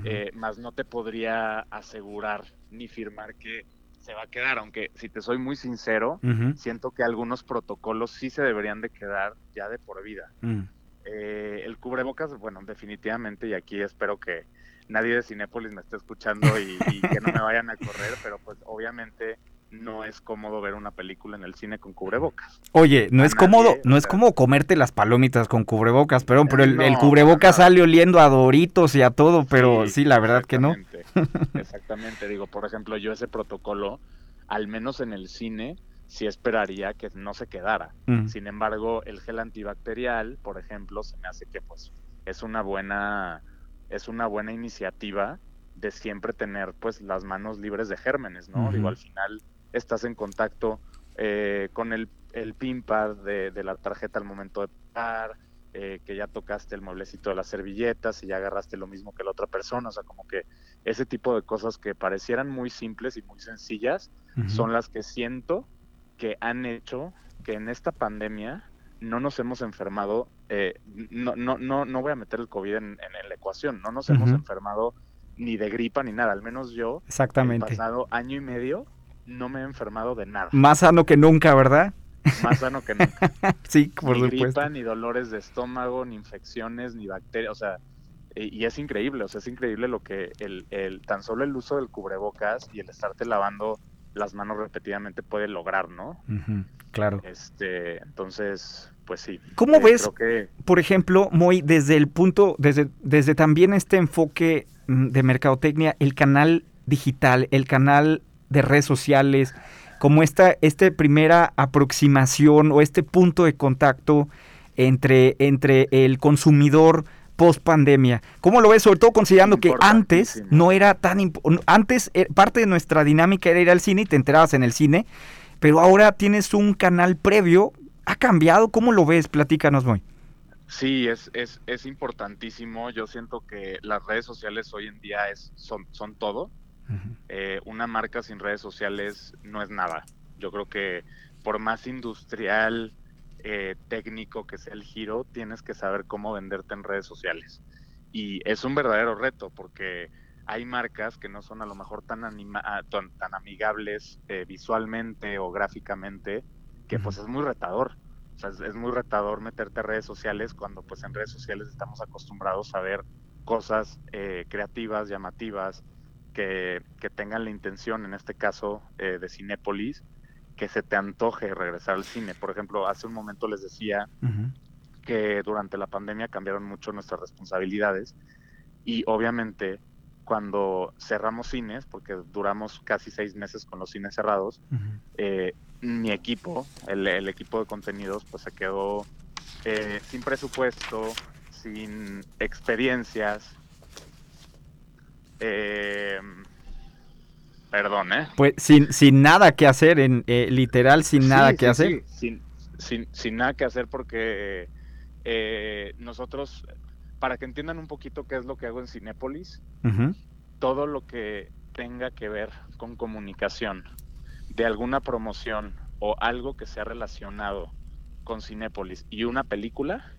S7: eh, más no te podría asegurar ni firmar que se va a quedar, aunque si te soy muy sincero, siento que algunos protocolos sí se deberían de quedar ya de por vida.
S1: Mm.
S7: Eh, el cubrebocas, bueno, definitivamente, y aquí espero que nadie de Cinépolis me esté escuchando y, y que no me vayan a correr, pero pues obviamente no es cómodo ver una película en el cine con cubrebocas.
S1: Oye, no
S7: A
S1: es cómodo, no
S7: o
S1: es como comerte las palomitas con cubrebocas, perdón, pero el, el
S7: No,
S1: cubrebocas
S7: para nada.
S1: sale oliendo a doritos y a todo, pero sí,
S7: Sí,
S1: la verdad que no.
S7: Exactamente, (laughs) exactamente. Digo, por ejemplo, yo ese protocolo, al menos en el cine, sí esperaría que no se quedara.
S1: Mm.
S7: Sin embargo, el gel antibacterial, por ejemplo, se me hace que pues es una buena es una buena iniciativa de siempre tener pues las manos libres de gérmenes, ¿no? Digo, al final estás en contacto eh, con el, el de, de la tarjeta al momento de pagar, eh, que ya tocaste el mueblecito de las servilletas y ya agarraste lo mismo que la otra persona, o sea, como que ese tipo de cosas que parecieran muy simples y muy sencillas son las que siento que han hecho que en esta pandemia no nos hemos enfermado, eh, no, no, no, no voy a meter el COVID en, en la ecuación, no nos hemos enfermado ni de gripa ni nada, al menos yo,
S1: Exactamente.
S7: el pasado año y medio, no me he enfermado de nada,
S1: Más sano que nunca, ¿verdad?
S7: más sano que nunca. (laughs)
S1: sí, por
S7: ni
S1: supuesto.
S7: gripa, ni dolores de estómago, ni infecciones, ni bacterias, o sea, y y es increíble, o sea, es increíble lo que el, el tan solo el uso del cubrebocas y el estarte lavando las manos repetidamente puede lograr, ¿no?
S1: Claro.
S7: Este, entonces, pues sí.
S1: ¿Cómo
S7: Eh,
S1: ves,
S7: que
S1: por ejemplo, Moy, desde el punto, desde, desde también este enfoque mm, de mercadotecnia, el canal digital, el canal de redes sociales, como esta, esta primera aproximación o este punto de contacto entre, entre el consumidor post pandemia. ¿Cómo lo ves? Sobre todo considerando que antes no era tan antes eh, parte de nuestra dinámica era ir al cine y te enterabas en el cine, pero ahora tienes un canal previo. ¿Ha cambiado? ¿Cómo lo ves? Platícanos, Moy.
S7: sí, es, es, es importantísimo. Yo siento que las redes sociales hoy en día es, son, son todo. Eh, una marca sin redes sociales no es nada. Yo creo que por más industrial, eh, técnico que sea el giro, tienes que saber cómo venderte en redes sociales. Y es un verdadero reto porque hay marcas que no son a lo mejor tan, anima ah, tan, tan amigables eh, visualmente o gráficamente, que pues es muy retador. O sea, es, muy retador meterte a redes sociales cuando pues en redes sociales estamos acostumbrados a ver cosas eh, creativas, llamativas, que, que, tengan la intención, en este caso de Cinépolis, que se te antoje regresar al cine. Por ejemplo, hace un momento les decía que durante la pandemia cambiaron mucho nuestras responsabilidades y obviamente cuando cerramos cines, porque duramos casi seis meses con los cines cerrados, eh, mi equipo, el, equipo de contenidos, pues se quedó eh, sin presupuesto, sin experiencias. Eh, perdón, ¿eh?
S1: Pues sin, sin nada que hacer, en literal, sin nada que hacer.
S7: sin, sin, sin, nada que hacer porque nosotros para que entiendan un poquito qué es lo que hago en Cinépolis, todo lo que tenga que ver con comunicación de alguna promoción o algo que sea relacionado con Cinépolis y una película,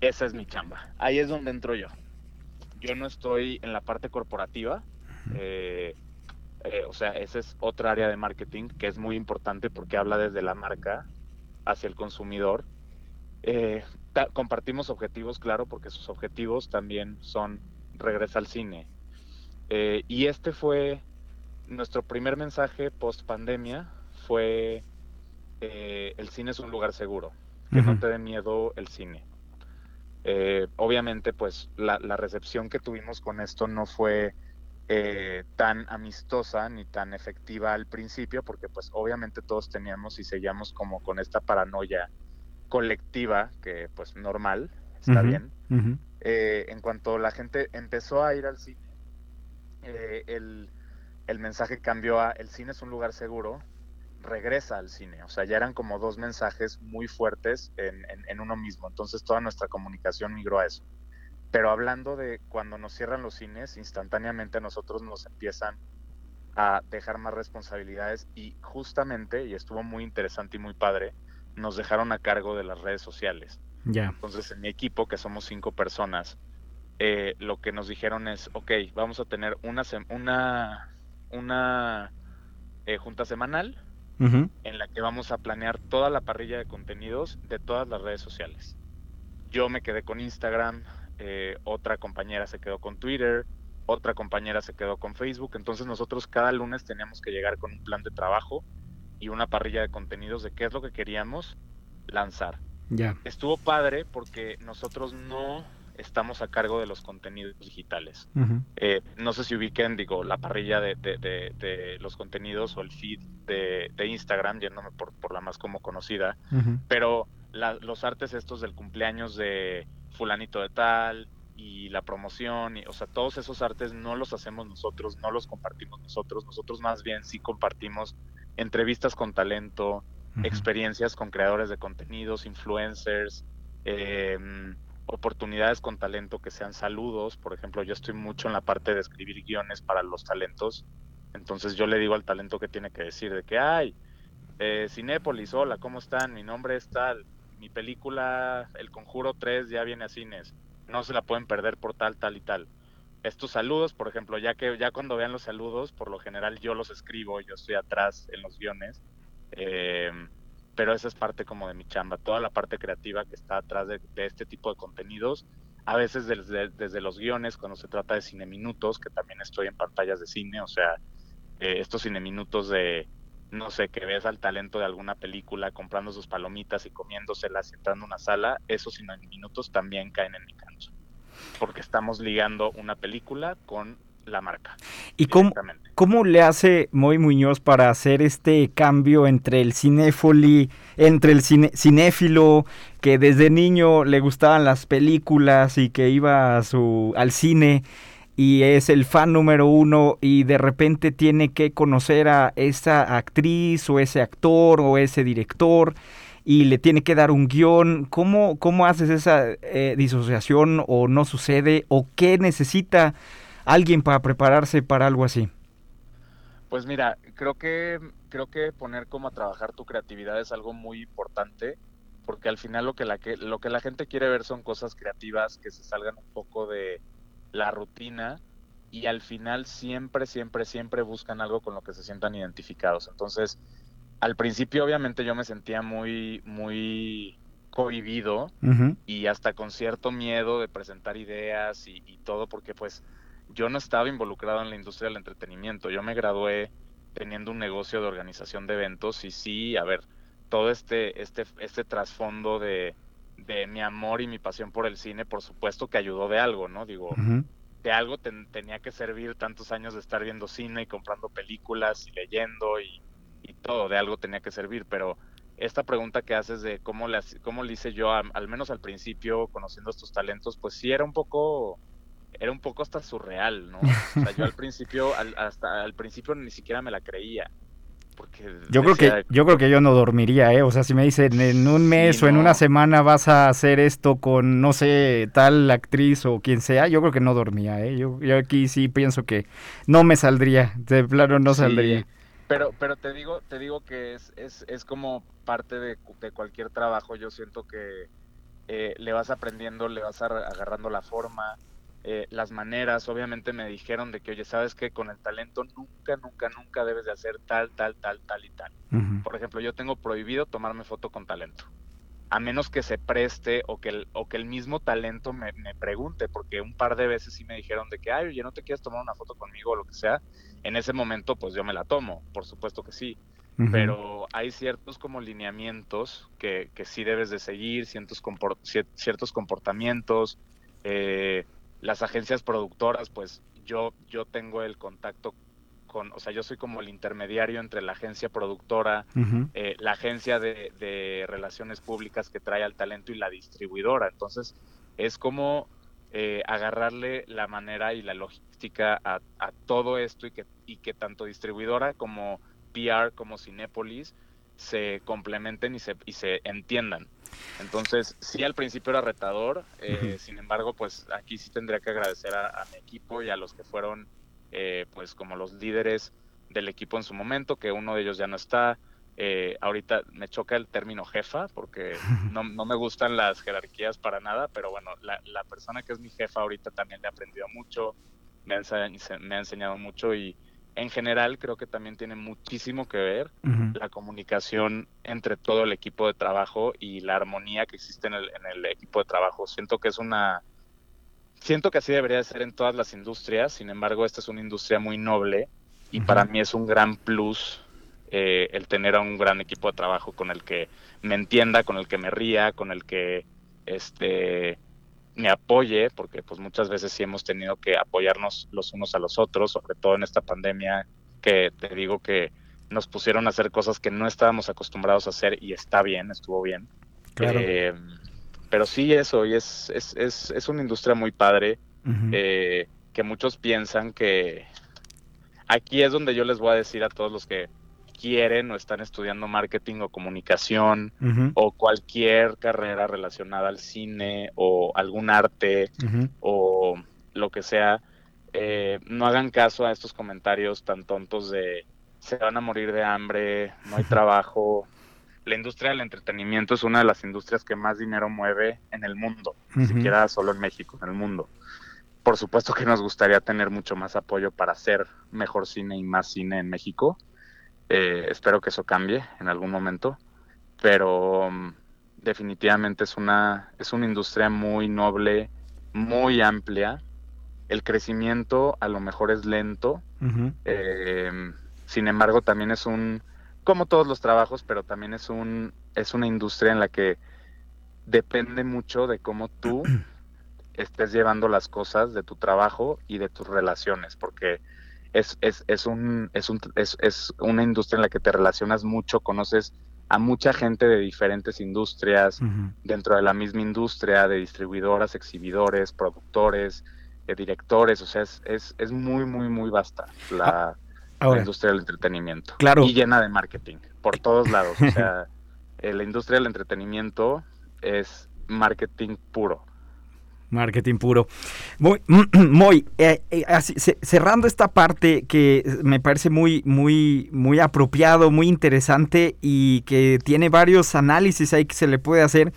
S7: esa es mi chamba. Ahí es donde entro yo. Yo no estoy en la parte corporativa. Eh, eh, o sea, esa es otra área de marketing que es muy importante porque habla desde la marca hacia el consumidor. Eh, compartimos objetivos, claro, porque sus objetivos también son regresa al cine. Eh, y este fue nuestro primer mensaje post pandemia, fue el cine es un lugar seguro, que no te dé miedo el cine. Obviamente, pues la, la, recepción que tuvimos con esto no fue tan amistosa ni tan efectiva al principio, porque pues obviamente todos teníamos y seguíamos como con esta paranoia colectiva, que pues normal, está bien. Eh, en cuanto la gente empezó a ir al cine, eh, el, el, mensaje cambió a el cine es un lugar seguro, regresa al cine. O sea, ya eran como dos mensajes muy fuertes en, en, uno mismo. Entonces toda nuestra comunicación migró a eso. Pero hablando de cuando nos cierran los cines, instantáneamente a nosotros nos empiezan a dejar más responsabilidades y justamente, y estuvo muy interesante y muy padre, nos dejaron a cargo de las redes sociales.
S1: Ya.
S7: Entonces, en mi equipo, que somos cinco personas, eh, lo que nos dijeron es, ok, vamos a tener una, una, una eh, junta semanal en la que vamos a planear toda la parrilla de contenidos de todas las redes sociales. Yo me quedé con Instagram, eh, otra compañera se quedó con Twitter, otra compañera se quedó con Facebook, entonces nosotros cada lunes teníamos que llegar con un plan de trabajo y una parrilla de contenidos de qué es lo que queríamos lanzar.
S1: Ya.
S7: Estuvo padre porque nosotros no estamos a cargo de los contenidos digitales. Eh, no sé si ubiquen, digo, la parrilla de, de, los contenidos o el feed de, Instagram, yéndome por, por, la más como conocida, pero los artes estos del cumpleaños de fulanito de tal y la promoción, y, o sea, todos esos artes no los hacemos nosotros, no los compartimos nosotros, nosotros más bien sí compartimos entrevistas con talento, experiencias con creadores de contenidos, influencers, em, oportunidades con talento que sean saludos. Por ejemplo, yo estoy mucho en la parte de escribir guiones para los talentos. Entonces yo le digo al talento que tiene que decir de que, ay, eh, Cinépolis, hola, ¿cómo están? Mi nombre es tal. Mi película El Conjuro 3 ya viene a cines. No se la pueden perder por tal, tal y tal estos saludos, por ejemplo, ya que ya cuando vean los saludos, por lo general yo los escribo, yo estoy atrás en los guiones, eh, pero esa es parte como de mi chamba, toda la parte creativa que está atrás de, este tipo de contenidos, a veces desde, desde, los guiones, cuando se trata de cine minutos, que también estoy en pantallas de cine, o sea, eh, estos cine minutos de, no sé, que ves al talento de alguna película comprando sus palomitas y comiéndoselas entrando a una sala, esos cine minutos también caen en mi cancha porque estamos ligando una película con la marca.
S1: ¿Y cómo, cómo le hace Moy Muñoz para hacer este cambio entre el cinéfoli, entre el cinéfilo que desde niño le gustaban las películas y que iba a su, al cine y es el fan número uno y de repente tiene que conocer a esa actriz o ese actor o ese director y le tiene que dar un guion. ¿Cómo, cómo haces esa eh, disociación o no sucede? ¿O qué necesita alguien para prepararse para algo así?
S7: Pues mira, creo que, creo que poner como a trabajar tu creatividad es algo muy importante porque al final lo que la, que, lo que la gente quiere ver son cosas creativas que se salgan un poco de la rutina y al final siempre, siempre, siempre buscan algo con lo que se sientan identificados. Entonces, al principio obviamente yo me sentía muy, muy cohibido y hasta con cierto miedo de presentar ideas y, y, todo, porque pues yo no estaba involucrado en la industria del entretenimiento. Yo me gradué teniendo un negocio de organización de eventos y sí, a ver, todo este, este, este trasfondo de, de mi amor y mi pasión por el cine, por supuesto que ayudó de algo, ¿no? Digo, de algo tenía que servir tantos años de estar viendo cine y comprando películas y leyendo y, y todo, de algo tenía que servir, pero esta pregunta que haces de cómo le, cómo le hice yo, al menos al principio, conociendo estos talentos, pues sí era un poco, era un poco hasta surreal, ¿no? O sea, yo al (laughs) principio, hasta al principio ni siquiera me la creía. Porque
S1: yo creo que yo creo que yo no dormiría, ¿eh? O sea, si me dicen en un mes o en una semana vas a hacer esto con no sé tal actriz o quien sea, yo creo que no dormía, ¿eh? Yo, yo aquí sí pienso que no me saldría, de plano no saldría.
S7: Pero, pero te digo, te digo que es, es, es como parte de, de, cualquier trabajo. Yo siento que eh, le vas aprendiendo, le vas agarrando la forma, eh, las maneras. Obviamente me dijeron de que, oye, sabes que con el talento nunca, nunca, nunca debes de hacer tal, tal, tal, tal y tal. Por ejemplo, yo tengo prohibido tomarme foto con talento a menos que se preste o que el, o que el mismo talento me, me, pregunte, porque un par de veces sí me dijeron de que, ay, oye, ¿no te quieres tomar una foto conmigo o lo que sea? En ese momento, pues yo me la tomo, por supuesto que sí. Pero hay ciertos como lineamientos que, que sí debes de seguir, ciertos, ciertos comportamientos. Eh, las agencias productoras, pues yo, yo tengo el contacto o sea, yo soy como el intermediario entre la agencia productora, eh, la agencia de, relaciones públicas que trae al talento y la distribuidora. Entonces, es como eh, agarrarle la manera y la logística a, todo esto y que, y que tanto distribuidora como PR como Cinépolis se complementen y se, y se entiendan. Entonces, sí, al principio era retador, eh, sin embargo, pues aquí sí tendría que agradecer a, mi equipo y a los que fueron eh, pues como los líderes del equipo en su momento, que uno de ellos ya no está. Eh, ahorita me choca el término jefa porque (laughs) no, no, me gustan las jerarquías para nada, pero bueno, la, la, persona que es mi jefa ahorita también le ha aprendido mucho, me ha, me ha enseñado mucho y en general creo que también tiene muchísimo que ver la comunicación entre todo el equipo de trabajo y la armonía que existe en el, en el equipo de trabajo. Siento que es una siento que así debería ser en todas las industrias, sin embargo, esta es una industria muy noble y para mí es un gran plus eh, el tener a un gran equipo de trabajo con el que me entienda, con el que me ría, con el que este me apoye, porque pues muchas veces sí hemos tenido que apoyarnos los unos a los otros, sobre todo en esta pandemia que te digo que nos pusieron a hacer cosas que no estábamos acostumbrados a hacer y está bien, estuvo bien. Claro. Eh, pero sí eso, y es, es, es, es una industria muy padre, eh, que muchos piensan que aquí es donde yo les voy a decir a todos los que quieren o están estudiando marketing o comunicación o cualquier carrera relacionada al cine o algún arte o lo que sea, eh, no hagan caso a estos comentarios tan tontos de se van a morir de hambre, no hay (laughs) trabajo, la industria del entretenimiento es una de las industrias que más dinero mueve en el mundo, ni siquiera solo en México, en el mundo. Por supuesto que nos gustaría tener mucho más apoyo para hacer mejor cine y más cine en México. Eh, espero que eso cambie en algún momento, pero um, definitivamente es una, es una industria muy noble, muy amplia. El crecimiento a lo mejor es lento, eh, sin embargo también es un como todos los trabajos, pero también es un es una industria en la que depende mucho de cómo tú (clears throat) estés llevando las cosas de tu trabajo y de tus relaciones, porque es, es, es, un, es, un, es, es una industria en la que te relacionas mucho, conoces a mucha gente de diferentes industrias, dentro de la misma industria, de distribuidoras, exhibidores, productores, de directores, o sea, es, es, es muy, muy, muy vasta la, la industria del entretenimiento.
S1: Claro.
S7: Y llena de marketing, por todos lados. O (laughs) sea, eh, la industria del entretenimiento es marketing puro.
S1: Marketing puro. Muy, (clears throat) muy eh, eh, cerrando esta parte que me parece muy, muy, muy apropiado, muy interesante y que tiene varios análisis ahí que se le puede hacer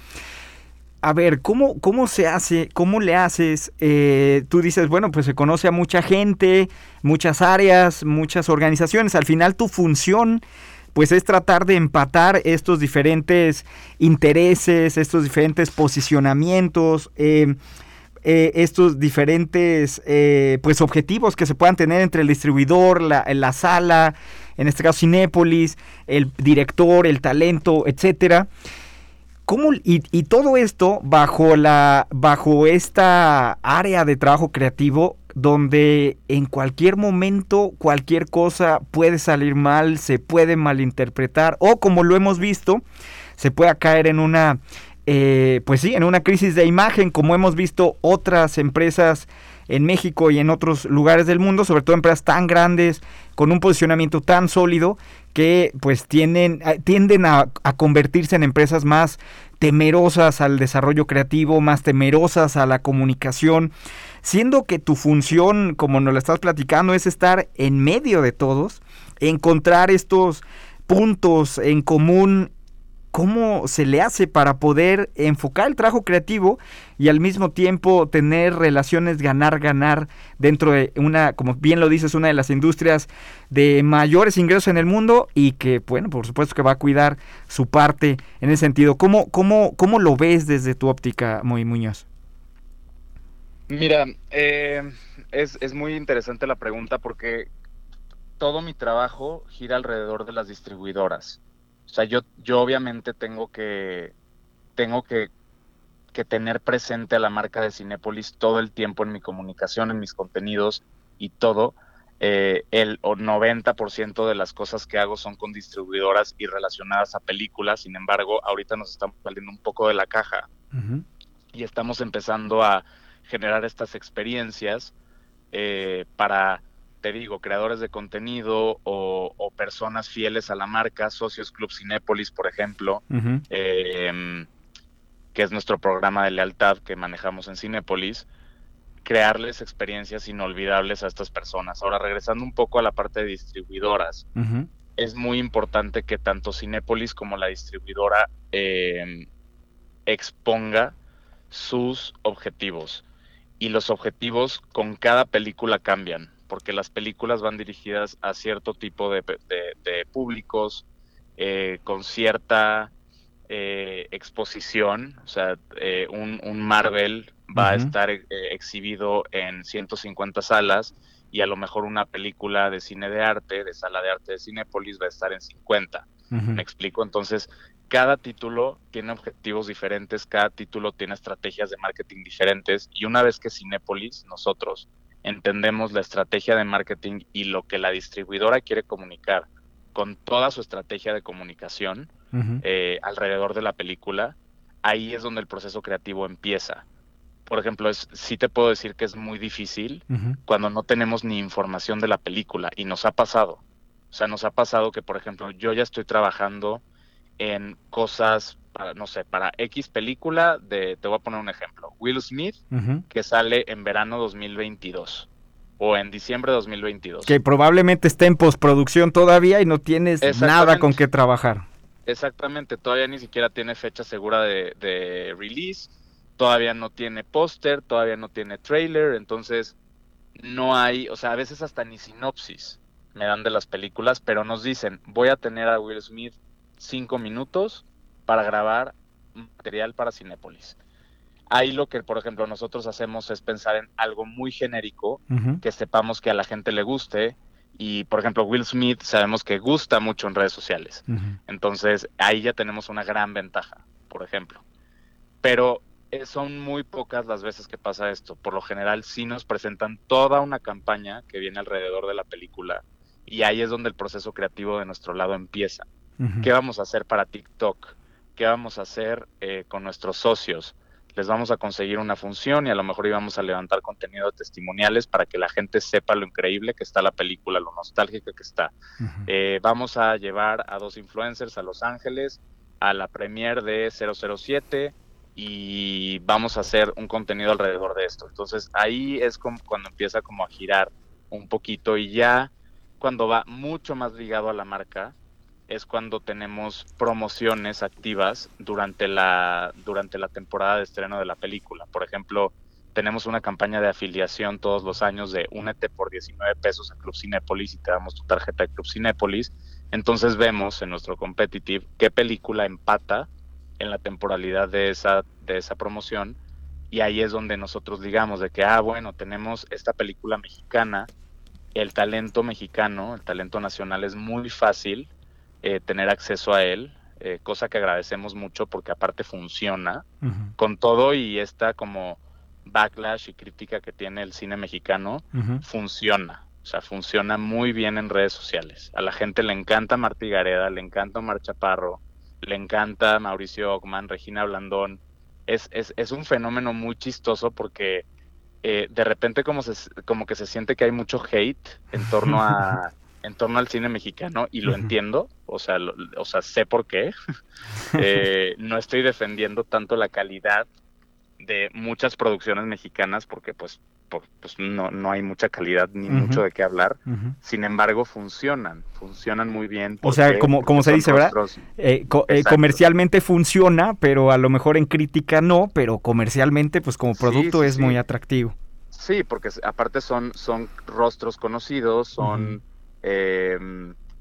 S1: a ver, ¿cómo, ¿cómo se hace? ¿Cómo le haces? Eh, tú dices, bueno, pues se conoce a mucha gente, muchas áreas, muchas organizaciones. Al final tu función pues es tratar de empatar estos diferentes intereses, estos diferentes posicionamientos. Eh, estos diferentes eh, pues objetivos que se puedan tener entre el distribuidor, la, la sala, en este caso Cinépolis, el director, el talento, etcétera. ¿Cómo, y, y, todo esto bajo la bajo esta área de trabajo creativo donde en cualquier momento cualquier cosa puede salir mal, se puede malinterpretar o como lo hemos visto, se puede caer en una eh, pues sí, en una crisis de imagen, como hemos visto otras empresas en México y en otros lugares del mundo, sobre todo empresas tan grandes, con un posicionamiento tan sólido, que pues tienden, eh, tienden a, a convertirse en empresas más temerosas al desarrollo creativo, más temerosas a la comunicación, siendo que tu función, como nos lo estás platicando, es estar en medio de todos, encontrar estos puntos en común cómo se le hace para poder enfocar el trabajo creativo y al mismo tiempo tener relaciones ganar-ganar dentro de una, como bien lo dices, una de las industrias de mayores ingresos en el mundo y que, bueno, por supuesto que va a cuidar su parte en ese sentido. ¿Cómo, cómo, cómo lo ves desde tu óptica, Muy Muñoz?
S7: Mira, eh, es, es muy interesante la pregunta porque todo mi trabajo gira alrededor de las distribuidoras. O sea, yo, yo obviamente tengo que, tengo que, que tener presente a la marca de Cinépolis todo el tiempo en mi comunicación, en mis contenidos y todo. Eh, el 90% de las cosas que hago son con distribuidoras y relacionadas a películas. Sin embargo, ahorita nos estamos saliendo un poco de la caja y estamos empezando a generar estas experiencias eh, para te digo, creadores de contenido o, personas fieles a la marca, Socios Club Cinépolis, por ejemplo, em, que es nuestro programa de lealtad que manejamos en Cinépolis, crearles experiencias inolvidables a estas personas. Ahora, regresando un poco a la parte de distribuidoras, es muy importante que tanto Cinépolis como la distribuidora em, exponga sus objetivos. Y los objetivos con cada película cambian porque las películas van dirigidas a cierto tipo de, públicos, eh, con cierta eh, exposición, o sea, eh, un, Marvel va a estar exhibido en 150 salas y a lo mejor una película de cine de arte, de sala de arte de Cinépolis, va a estar en 50. ¿Me explico? Entonces, cada título tiene objetivos diferentes, cada título tiene estrategias de marketing diferentes y una vez que Cinépolis, nosotros, entendemos la estrategia de marketing y lo que la distribuidora quiere comunicar con toda su estrategia de comunicación eh, alrededor de la película, ahí es donde el proceso creativo empieza. Por ejemplo, es, sí te puedo decir que es muy difícil cuando no tenemos ni información de la película y nos ha pasado. O sea, nos ha pasado que, por ejemplo, yo ya estoy trabajando en cosas para, no sé, para X película de, te voy a poner un ejemplo, Will Smith, que sale en verano 2022 o en diciembre de 2022.
S1: Que probablemente esté en postproducción todavía y no tienes nada con qué trabajar.
S7: Exactamente, todavía ni siquiera tiene fecha segura de, de release, todavía no tiene póster, todavía no tiene trailer, entonces no hay, o sea, a veces hasta ni sinopsis me dan de las películas, pero nos dicen, voy a tener a Will Smith cinco minutos para grabar material para Cinépolis. Ahí lo que, por ejemplo, nosotros hacemos es pensar en algo muy genérico, que sepamos que a la gente le guste. Y, por ejemplo, Will Smith sabemos que gusta mucho en redes sociales. Entonces, ahí ya tenemos una gran ventaja, por ejemplo. Pero eh, son muy pocas las veces que pasa esto. Por lo general, sí nos presentan toda una campaña que viene alrededor de la película. Y ahí es donde el proceso creativo de nuestro lado empieza. ¿Qué vamos a hacer para TikTok? ¿Qué vamos a hacer eh, con nuestros socios? Les vamos a conseguir una función y a lo mejor íbamos a levantar contenido testimoniales para que la gente sepa lo increíble que está la película, lo nostálgica que está. Eh, vamos a llevar a dos influencers a Los Ángeles a la premiere de 007 y vamos a hacer un contenido alrededor de esto. Entonces ahí es como cuando empieza como a girar un poquito y ya cuando va mucho más ligado a la marca, es cuando tenemos promociones activas durante la, durante la temporada de estreno de la película. Por ejemplo, tenemos una campaña de afiliación todos los años de únete por 19 pesos a Club Cinépolis y te damos tu tarjeta de Club Cinépolis. Entonces vemos en nuestro competitive qué película empata en la temporalidad de esa, de esa promoción y ahí es donde nosotros digamos de que, ah, bueno, tenemos esta película mexicana, el talento mexicano, el talento nacional es muy fácil eh, tener acceso a él, eh, cosa que agradecemos mucho porque aparte funciona con todo y esta como backlash y crítica que tiene el cine mexicano, funciona. O sea, funciona muy bien en redes sociales. A la gente le encanta Martí Gareda, le encanta Omar Chaparro, le encanta Mauricio Ockman, Regina Blandón. Es, es, es un fenómeno muy chistoso porque eh, de repente como, se, como que se siente que hay mucho hate en torno a (laughs) en torno al cine mexicano y lo entiendo, o sea, o sea, sé por qué. (laughs) Eh, no estoy defendiendo tanto la calidad de muchas producciones mexicanas porque pues, pues no, no hay mucha calidad ni mucho de qué hablar. Sin embargo, funcionan, funcionan muy bien.
S1: o sea, como, como se dice, ¿verdad? Eh, eh, comercialmente funciona, pero a lo mejor en crítica no, pero comercialmente pues como producto es muy atractivo.
S7: Sí, porque aparte son, son rostros conocidos, son eh,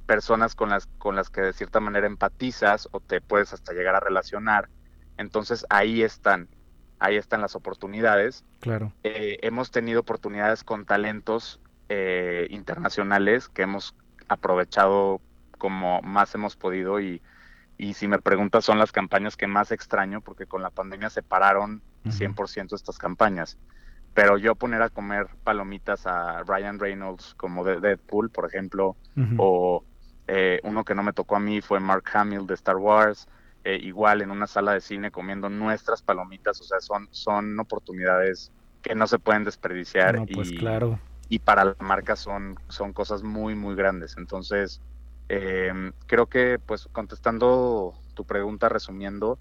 S7: personas con las, con las que de cierta manera empatizas o te puedes hasta llegar a relacionar. Entonces ahí están, ahí están las oportunidades.
S1: Claro.
S7: Eh, hemos tenido oportunidades con talentos eh, internacionales que hemos aprovechado como más hemos podido y, y si me preguntas son las campañas que más extraño porque con la pandemia se pararon 100% estas campañas pero yo poner a comer palomitas a Ryan Reynolds como de Deadpool, por ejemplo, o eh, uno que no me tocó a mí fue Mark Hamill de Star Wars, eh, igual en una sala de cine comiendo nuestras palomitas, o sea, son, son oportunidades que no se pueden desperdiciar
S1: pues
S7: y,
S1: claro.
S7: y para la marca son, son cosas muy, muy grandes. Entonces, em, creo que, pues, contestando tu pregunta, resumiendo,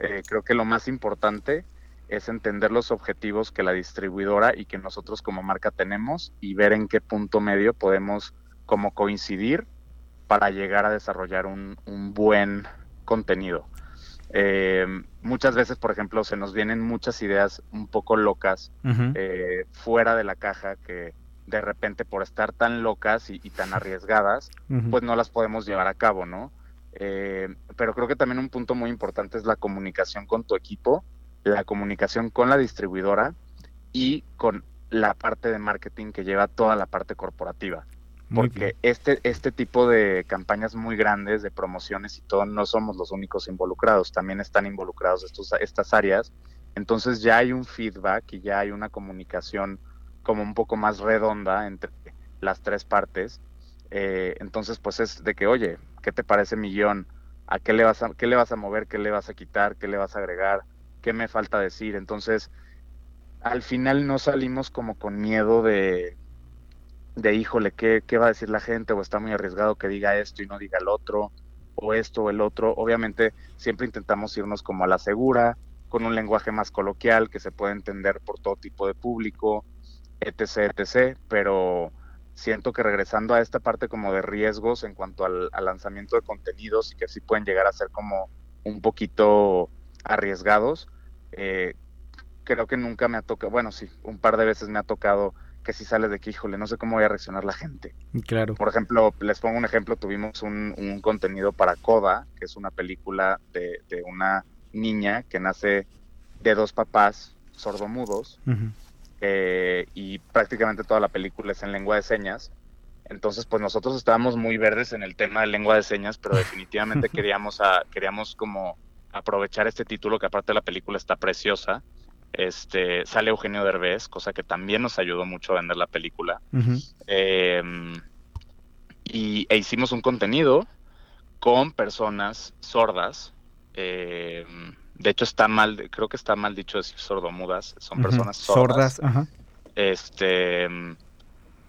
S7: eh, creo que lo más importante es entender los objetivos que la distribuidora y que nosotros como marca tenemos y ver en qué punto medio podemos como coincidir para llegar a desarrollar un, buen contenido. Eh, muchas veces, por ejemplo, se nos vienen muchas ideas un poco locas eh, fuera de la caja que de repente por estar tan locas y, tan arriesgadas, pues no las podemos llevar a cabo, ¿no? Eh, pero creo que también un punto muy importante es la comunicación con tu equipo la comunicación con la distribuidora y con la parte de marketing que lleva toda la parte corporativa. porque este, este tipo de campañas muy grandes, de promociones y todo, no somos los únicos involucrados, también están involucrados estos, estas áreas. Entonces ya hay un feedback y ya hay una comunicación como un poco más redonda entre las tres partes. Eh, entonces, pues es de que, oye, ¿qué te parece mi guion? ¿A qué le, vas a, qué le vas a mover? ¿Qué le vas a quitar? ¿Qué le vas a agregar? Qué me falta decir. Entonces, al final no salimos como con miedo de, de híjole, ¿qué, ¿qué va a decir la gente? O está muy arriesgado que diga esto y no diga el otro, o esto o el otro. Obviamente siempre intentamos irnos como a la segura, con un lenguaje más coloquial que se puede entender por todo tipo de público, etc., etc., pero siento que regresando a esta parte como de riesgos en cuanto al, al lanzamiento de contenidos y que sí pueden llegar a ser como un poquito arriesgados. Eh, creo que nunca me ha tocado, bueno, sí, un par de veces me ha tocado que si sale de aquí, híjole, no sé cómo voy a reaccionar la gente.
S1: Claro.
S7: Por ejemplo, les pongo un ejemplo, tuvimos un, contenido para Coda, que es una película de, una niña que nace de dos papás sordomudos, eh, y prácticamente toda la película es en lengua de señas. Entonces, pues nosotros estábamos muy verdes en el tema de lengua de señas, pero (laughs) definitivamente queríamos, a, queríamos como aprovechar este título, que aparte de la película está preciosa. Este, sale Eugenio Derbez, cosa que también nos ayudó mucho a vender la película. Em, y e hicimos un contenido con personas sordas. Em, de hecho, está mal, creo que está mal dicho decir sordomudas, son personas sordas.
S1: Sordas,
S7: Este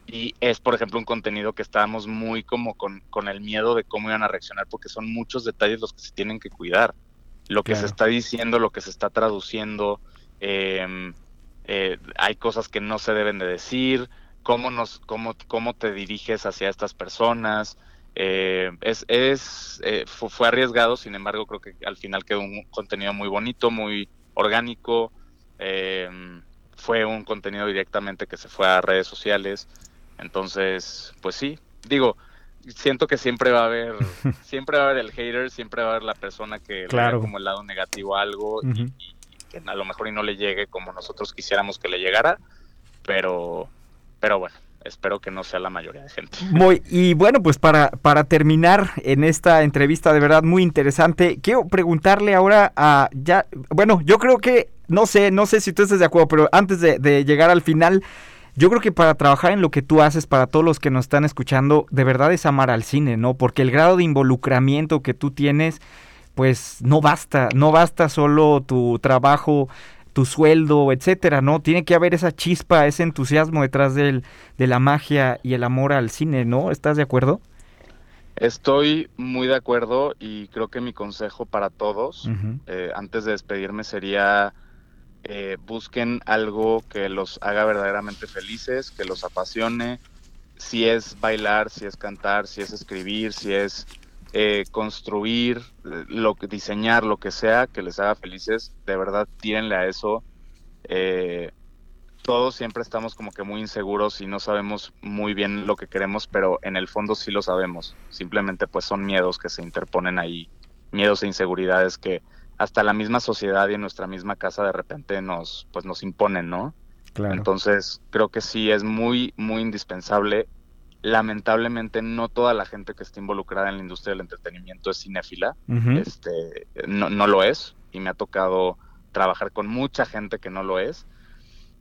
S7: y es, por ejemplo, un contenido que estábamos muy como con, con, el miedo de cómo iban a reaccionar, porque son muchos detalles los que se tienen que cuidar lo que se está diciendo, lo que se está traduciendo, em, eh, hay cosas que no se deben de decir, cómo, nos, cómo, cómo te diriges hacia estas personas. Eh, es, es eh, fue, arriesgado, sin embargo creo que al final quedó un contenido muy bonito, muy orgánico. Em, fue un contenido directamente que se fue a redes sociales. Entonces, pues sí, digo, siento que siempre va a haber, (laughs) siempre va a haber el hater, siempre va a haber la persona que
S1: Claro.
S7: le como el lado negativo a algo y,
S1: Ujú.
S7: y que a lo mejor y no le llegue como nosotros quisiéramos que le llegara, pero, pero bueno, espero que no sea la mayoría de gente. (laughs)
S1: Muy, y bueno, pues para, para terminar en esta entrevista de verdad muy interesante, quiero preguntarle ahora a ya, bueno, yo creo que, no sé, no sé si tú estás de acuerdo, pero antes de, de llegar al final, yo creo que para trabajar en lo que tú haces, para todos los que nos están escuchando, de verdad es amar al cine, ¿no? Porque el grado de involucramiento que tú tienes, pues no basta, no basta solo tu trabajo, tu sueldo, etcétera, ¿no? Tiene que haber esa chispa, ese entusiasmo detrás del, de la magia y el amor al cine, ¿no? ¿Estás de acuerdo?
S7: Estoy muy de acuerdo y creo que mi consejo para todos, eh, antes de despedirme, sería eh, busquen algo que los haga verdaderamente felices, que los apasione, si es bailar, si es cantar, si es escribir, si es eh, construir, lo que diseñar, lo que sea que les haga felices, de verdad tírenle a eso. Eh, todos siempre estamos como que muy inseguros y no sabemos muy bien lo que queremos, pero en el fondo sí lo sabemos. Simplemente pues son miedos que se interponen ahí, miedos e inseguridades que hasta la misma sociedad y en nuestra misma casa de repente nos pues nos imponen, ¿no?
S1: Claro.
S7: Entonces, creo que sí es muy, muy indispensable. Lamentablemente, no toda la gente que está involucrada en la industria del entretenimiento es cinéfila. Este, no, no lo es. Y me ha tocado trabajar con mucha gente que no lo es.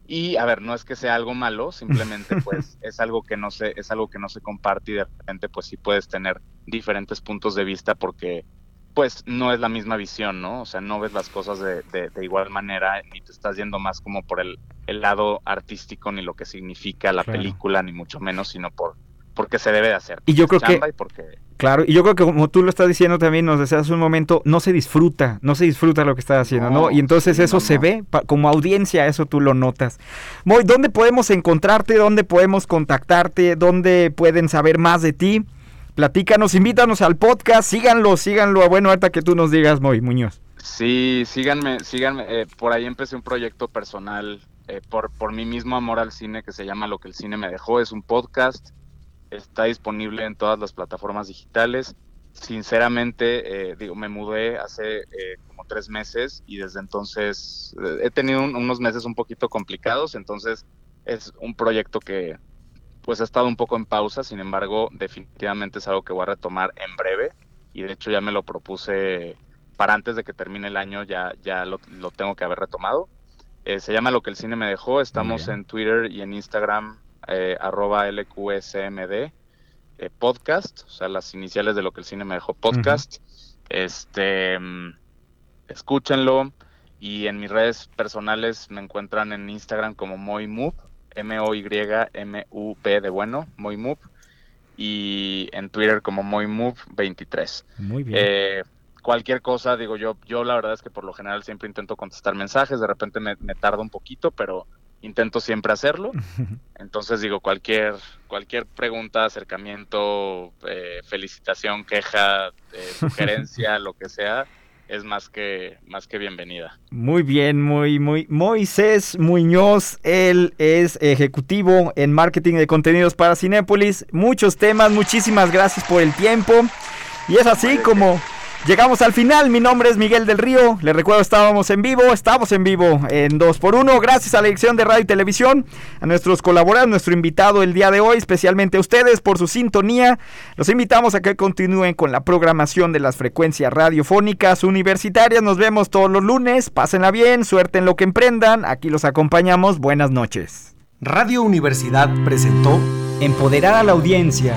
S7: Y a ver, no es que sea algo malo, simplemente (laughs) pues es algo que no se, es algo que no se comparte y de repente pues sí puedes tener diferentes puntos de vista porque pues no es la misma visión, ¿no? O sea, no ves las cosas de, de- de igual manera, ni te estás yendo más como por el, el lado artístico, ni lo que significa la
S1: Claro.
S7: película, ni mucho menos, sino por porque se debe de hacer.
S1: Y yo creo que-
S7: y porque
S1: Claro, y yo creo que como tú lo estás diciendo también, nos decías hace un momento, no se disfruta, no se disfruta lo que estás haciendo, ¿no?
S7: No,
S1: Y entonces
S7: sí,
S1: eso
S7: no,
S1: se
S7: no.
S1: ve, como audiencia, eso tú lo notas. Moy, ¿dónde podemos encontrarte? ¿Dónde podemos contactarte? ¿Dónde pueden saber más de ti? Platícanos, invítanos al podcast, síganlo, síganlo. Bueno, ahorita que tú nos digas, Moy Muñoz.
S7: Sí, síganme, síganme. eh, por ahí empecé un proyecto personal eh, por, por mi mismo amor al cine que se llama Lo que el cine me dejó. Es un podcast, está disponible en todas las plataformas digitales. Sinceramente, eh, digo, me mudé hace eh, como tres meses y desde entonces eh, he tenido un- unos meses un poquito complicados, entonces es un proyecto que pues ha estado un poco en pausa, sin embargo, definitivamente es algo que voy a retomar en breve y de hecho ya me lo propuse para antes de que termine el año ya, ya lo, lo tengo que haber retomado. Eh, se llama Lo que el cine me dejó. Estamos en Twitter y en Instagram, eh, arroba LQSMD eh, podcast, o sea, las iniciales de Lo que el cine me dejó podcast. Este, mm, escúchenlo. Y en mis redes personales me encuentran en Instagram como MoyMove, M-O-Y-M-U-P de bueno, MoyMove. Y en Twitter como MoyMove23.
S1: Muy bien.
S7: Eh, cualquier cosa, digo yo, yo la verdad es que por lo general siempre intento contestar mensajes, de repente me, me tarda un poquito, pero intento siempre hacerlo. (laughs) Entonces digo, cualquier, cualquier pregunta, acercamiento, eh, felicitación, queja, eh, sugerencia, (laughs) lo que sea, es más que, más que bienvenida.
S1: Muy bien, muy, muy. Moisés Muñoz, él es ejecutivo en marketing de contenidos para Cinépolis. Muchos temas, muchísimas gracias por el tiempo. Y es así como llegamos al final. Mi nombre es Miguel del Río. Les recuerdo, estábamos en vivo, estamos en vivo en 2x1. Gracias a la dirección de radio y televisión, a nuestros colaboradores, nuestro invitado el día de hoy, especialmente a ustedes por su sintonía. Los invitamos a que continúen con la programación de las frecuencias radiofónicas universitarias. Nos vemos todos los lunes. Pásenla bien, suerte en lo que emprendan. Aquí los acompañamos. Buenas noches.
S16: Radio Universidad presentó
S3: Empoderar a la audiencia.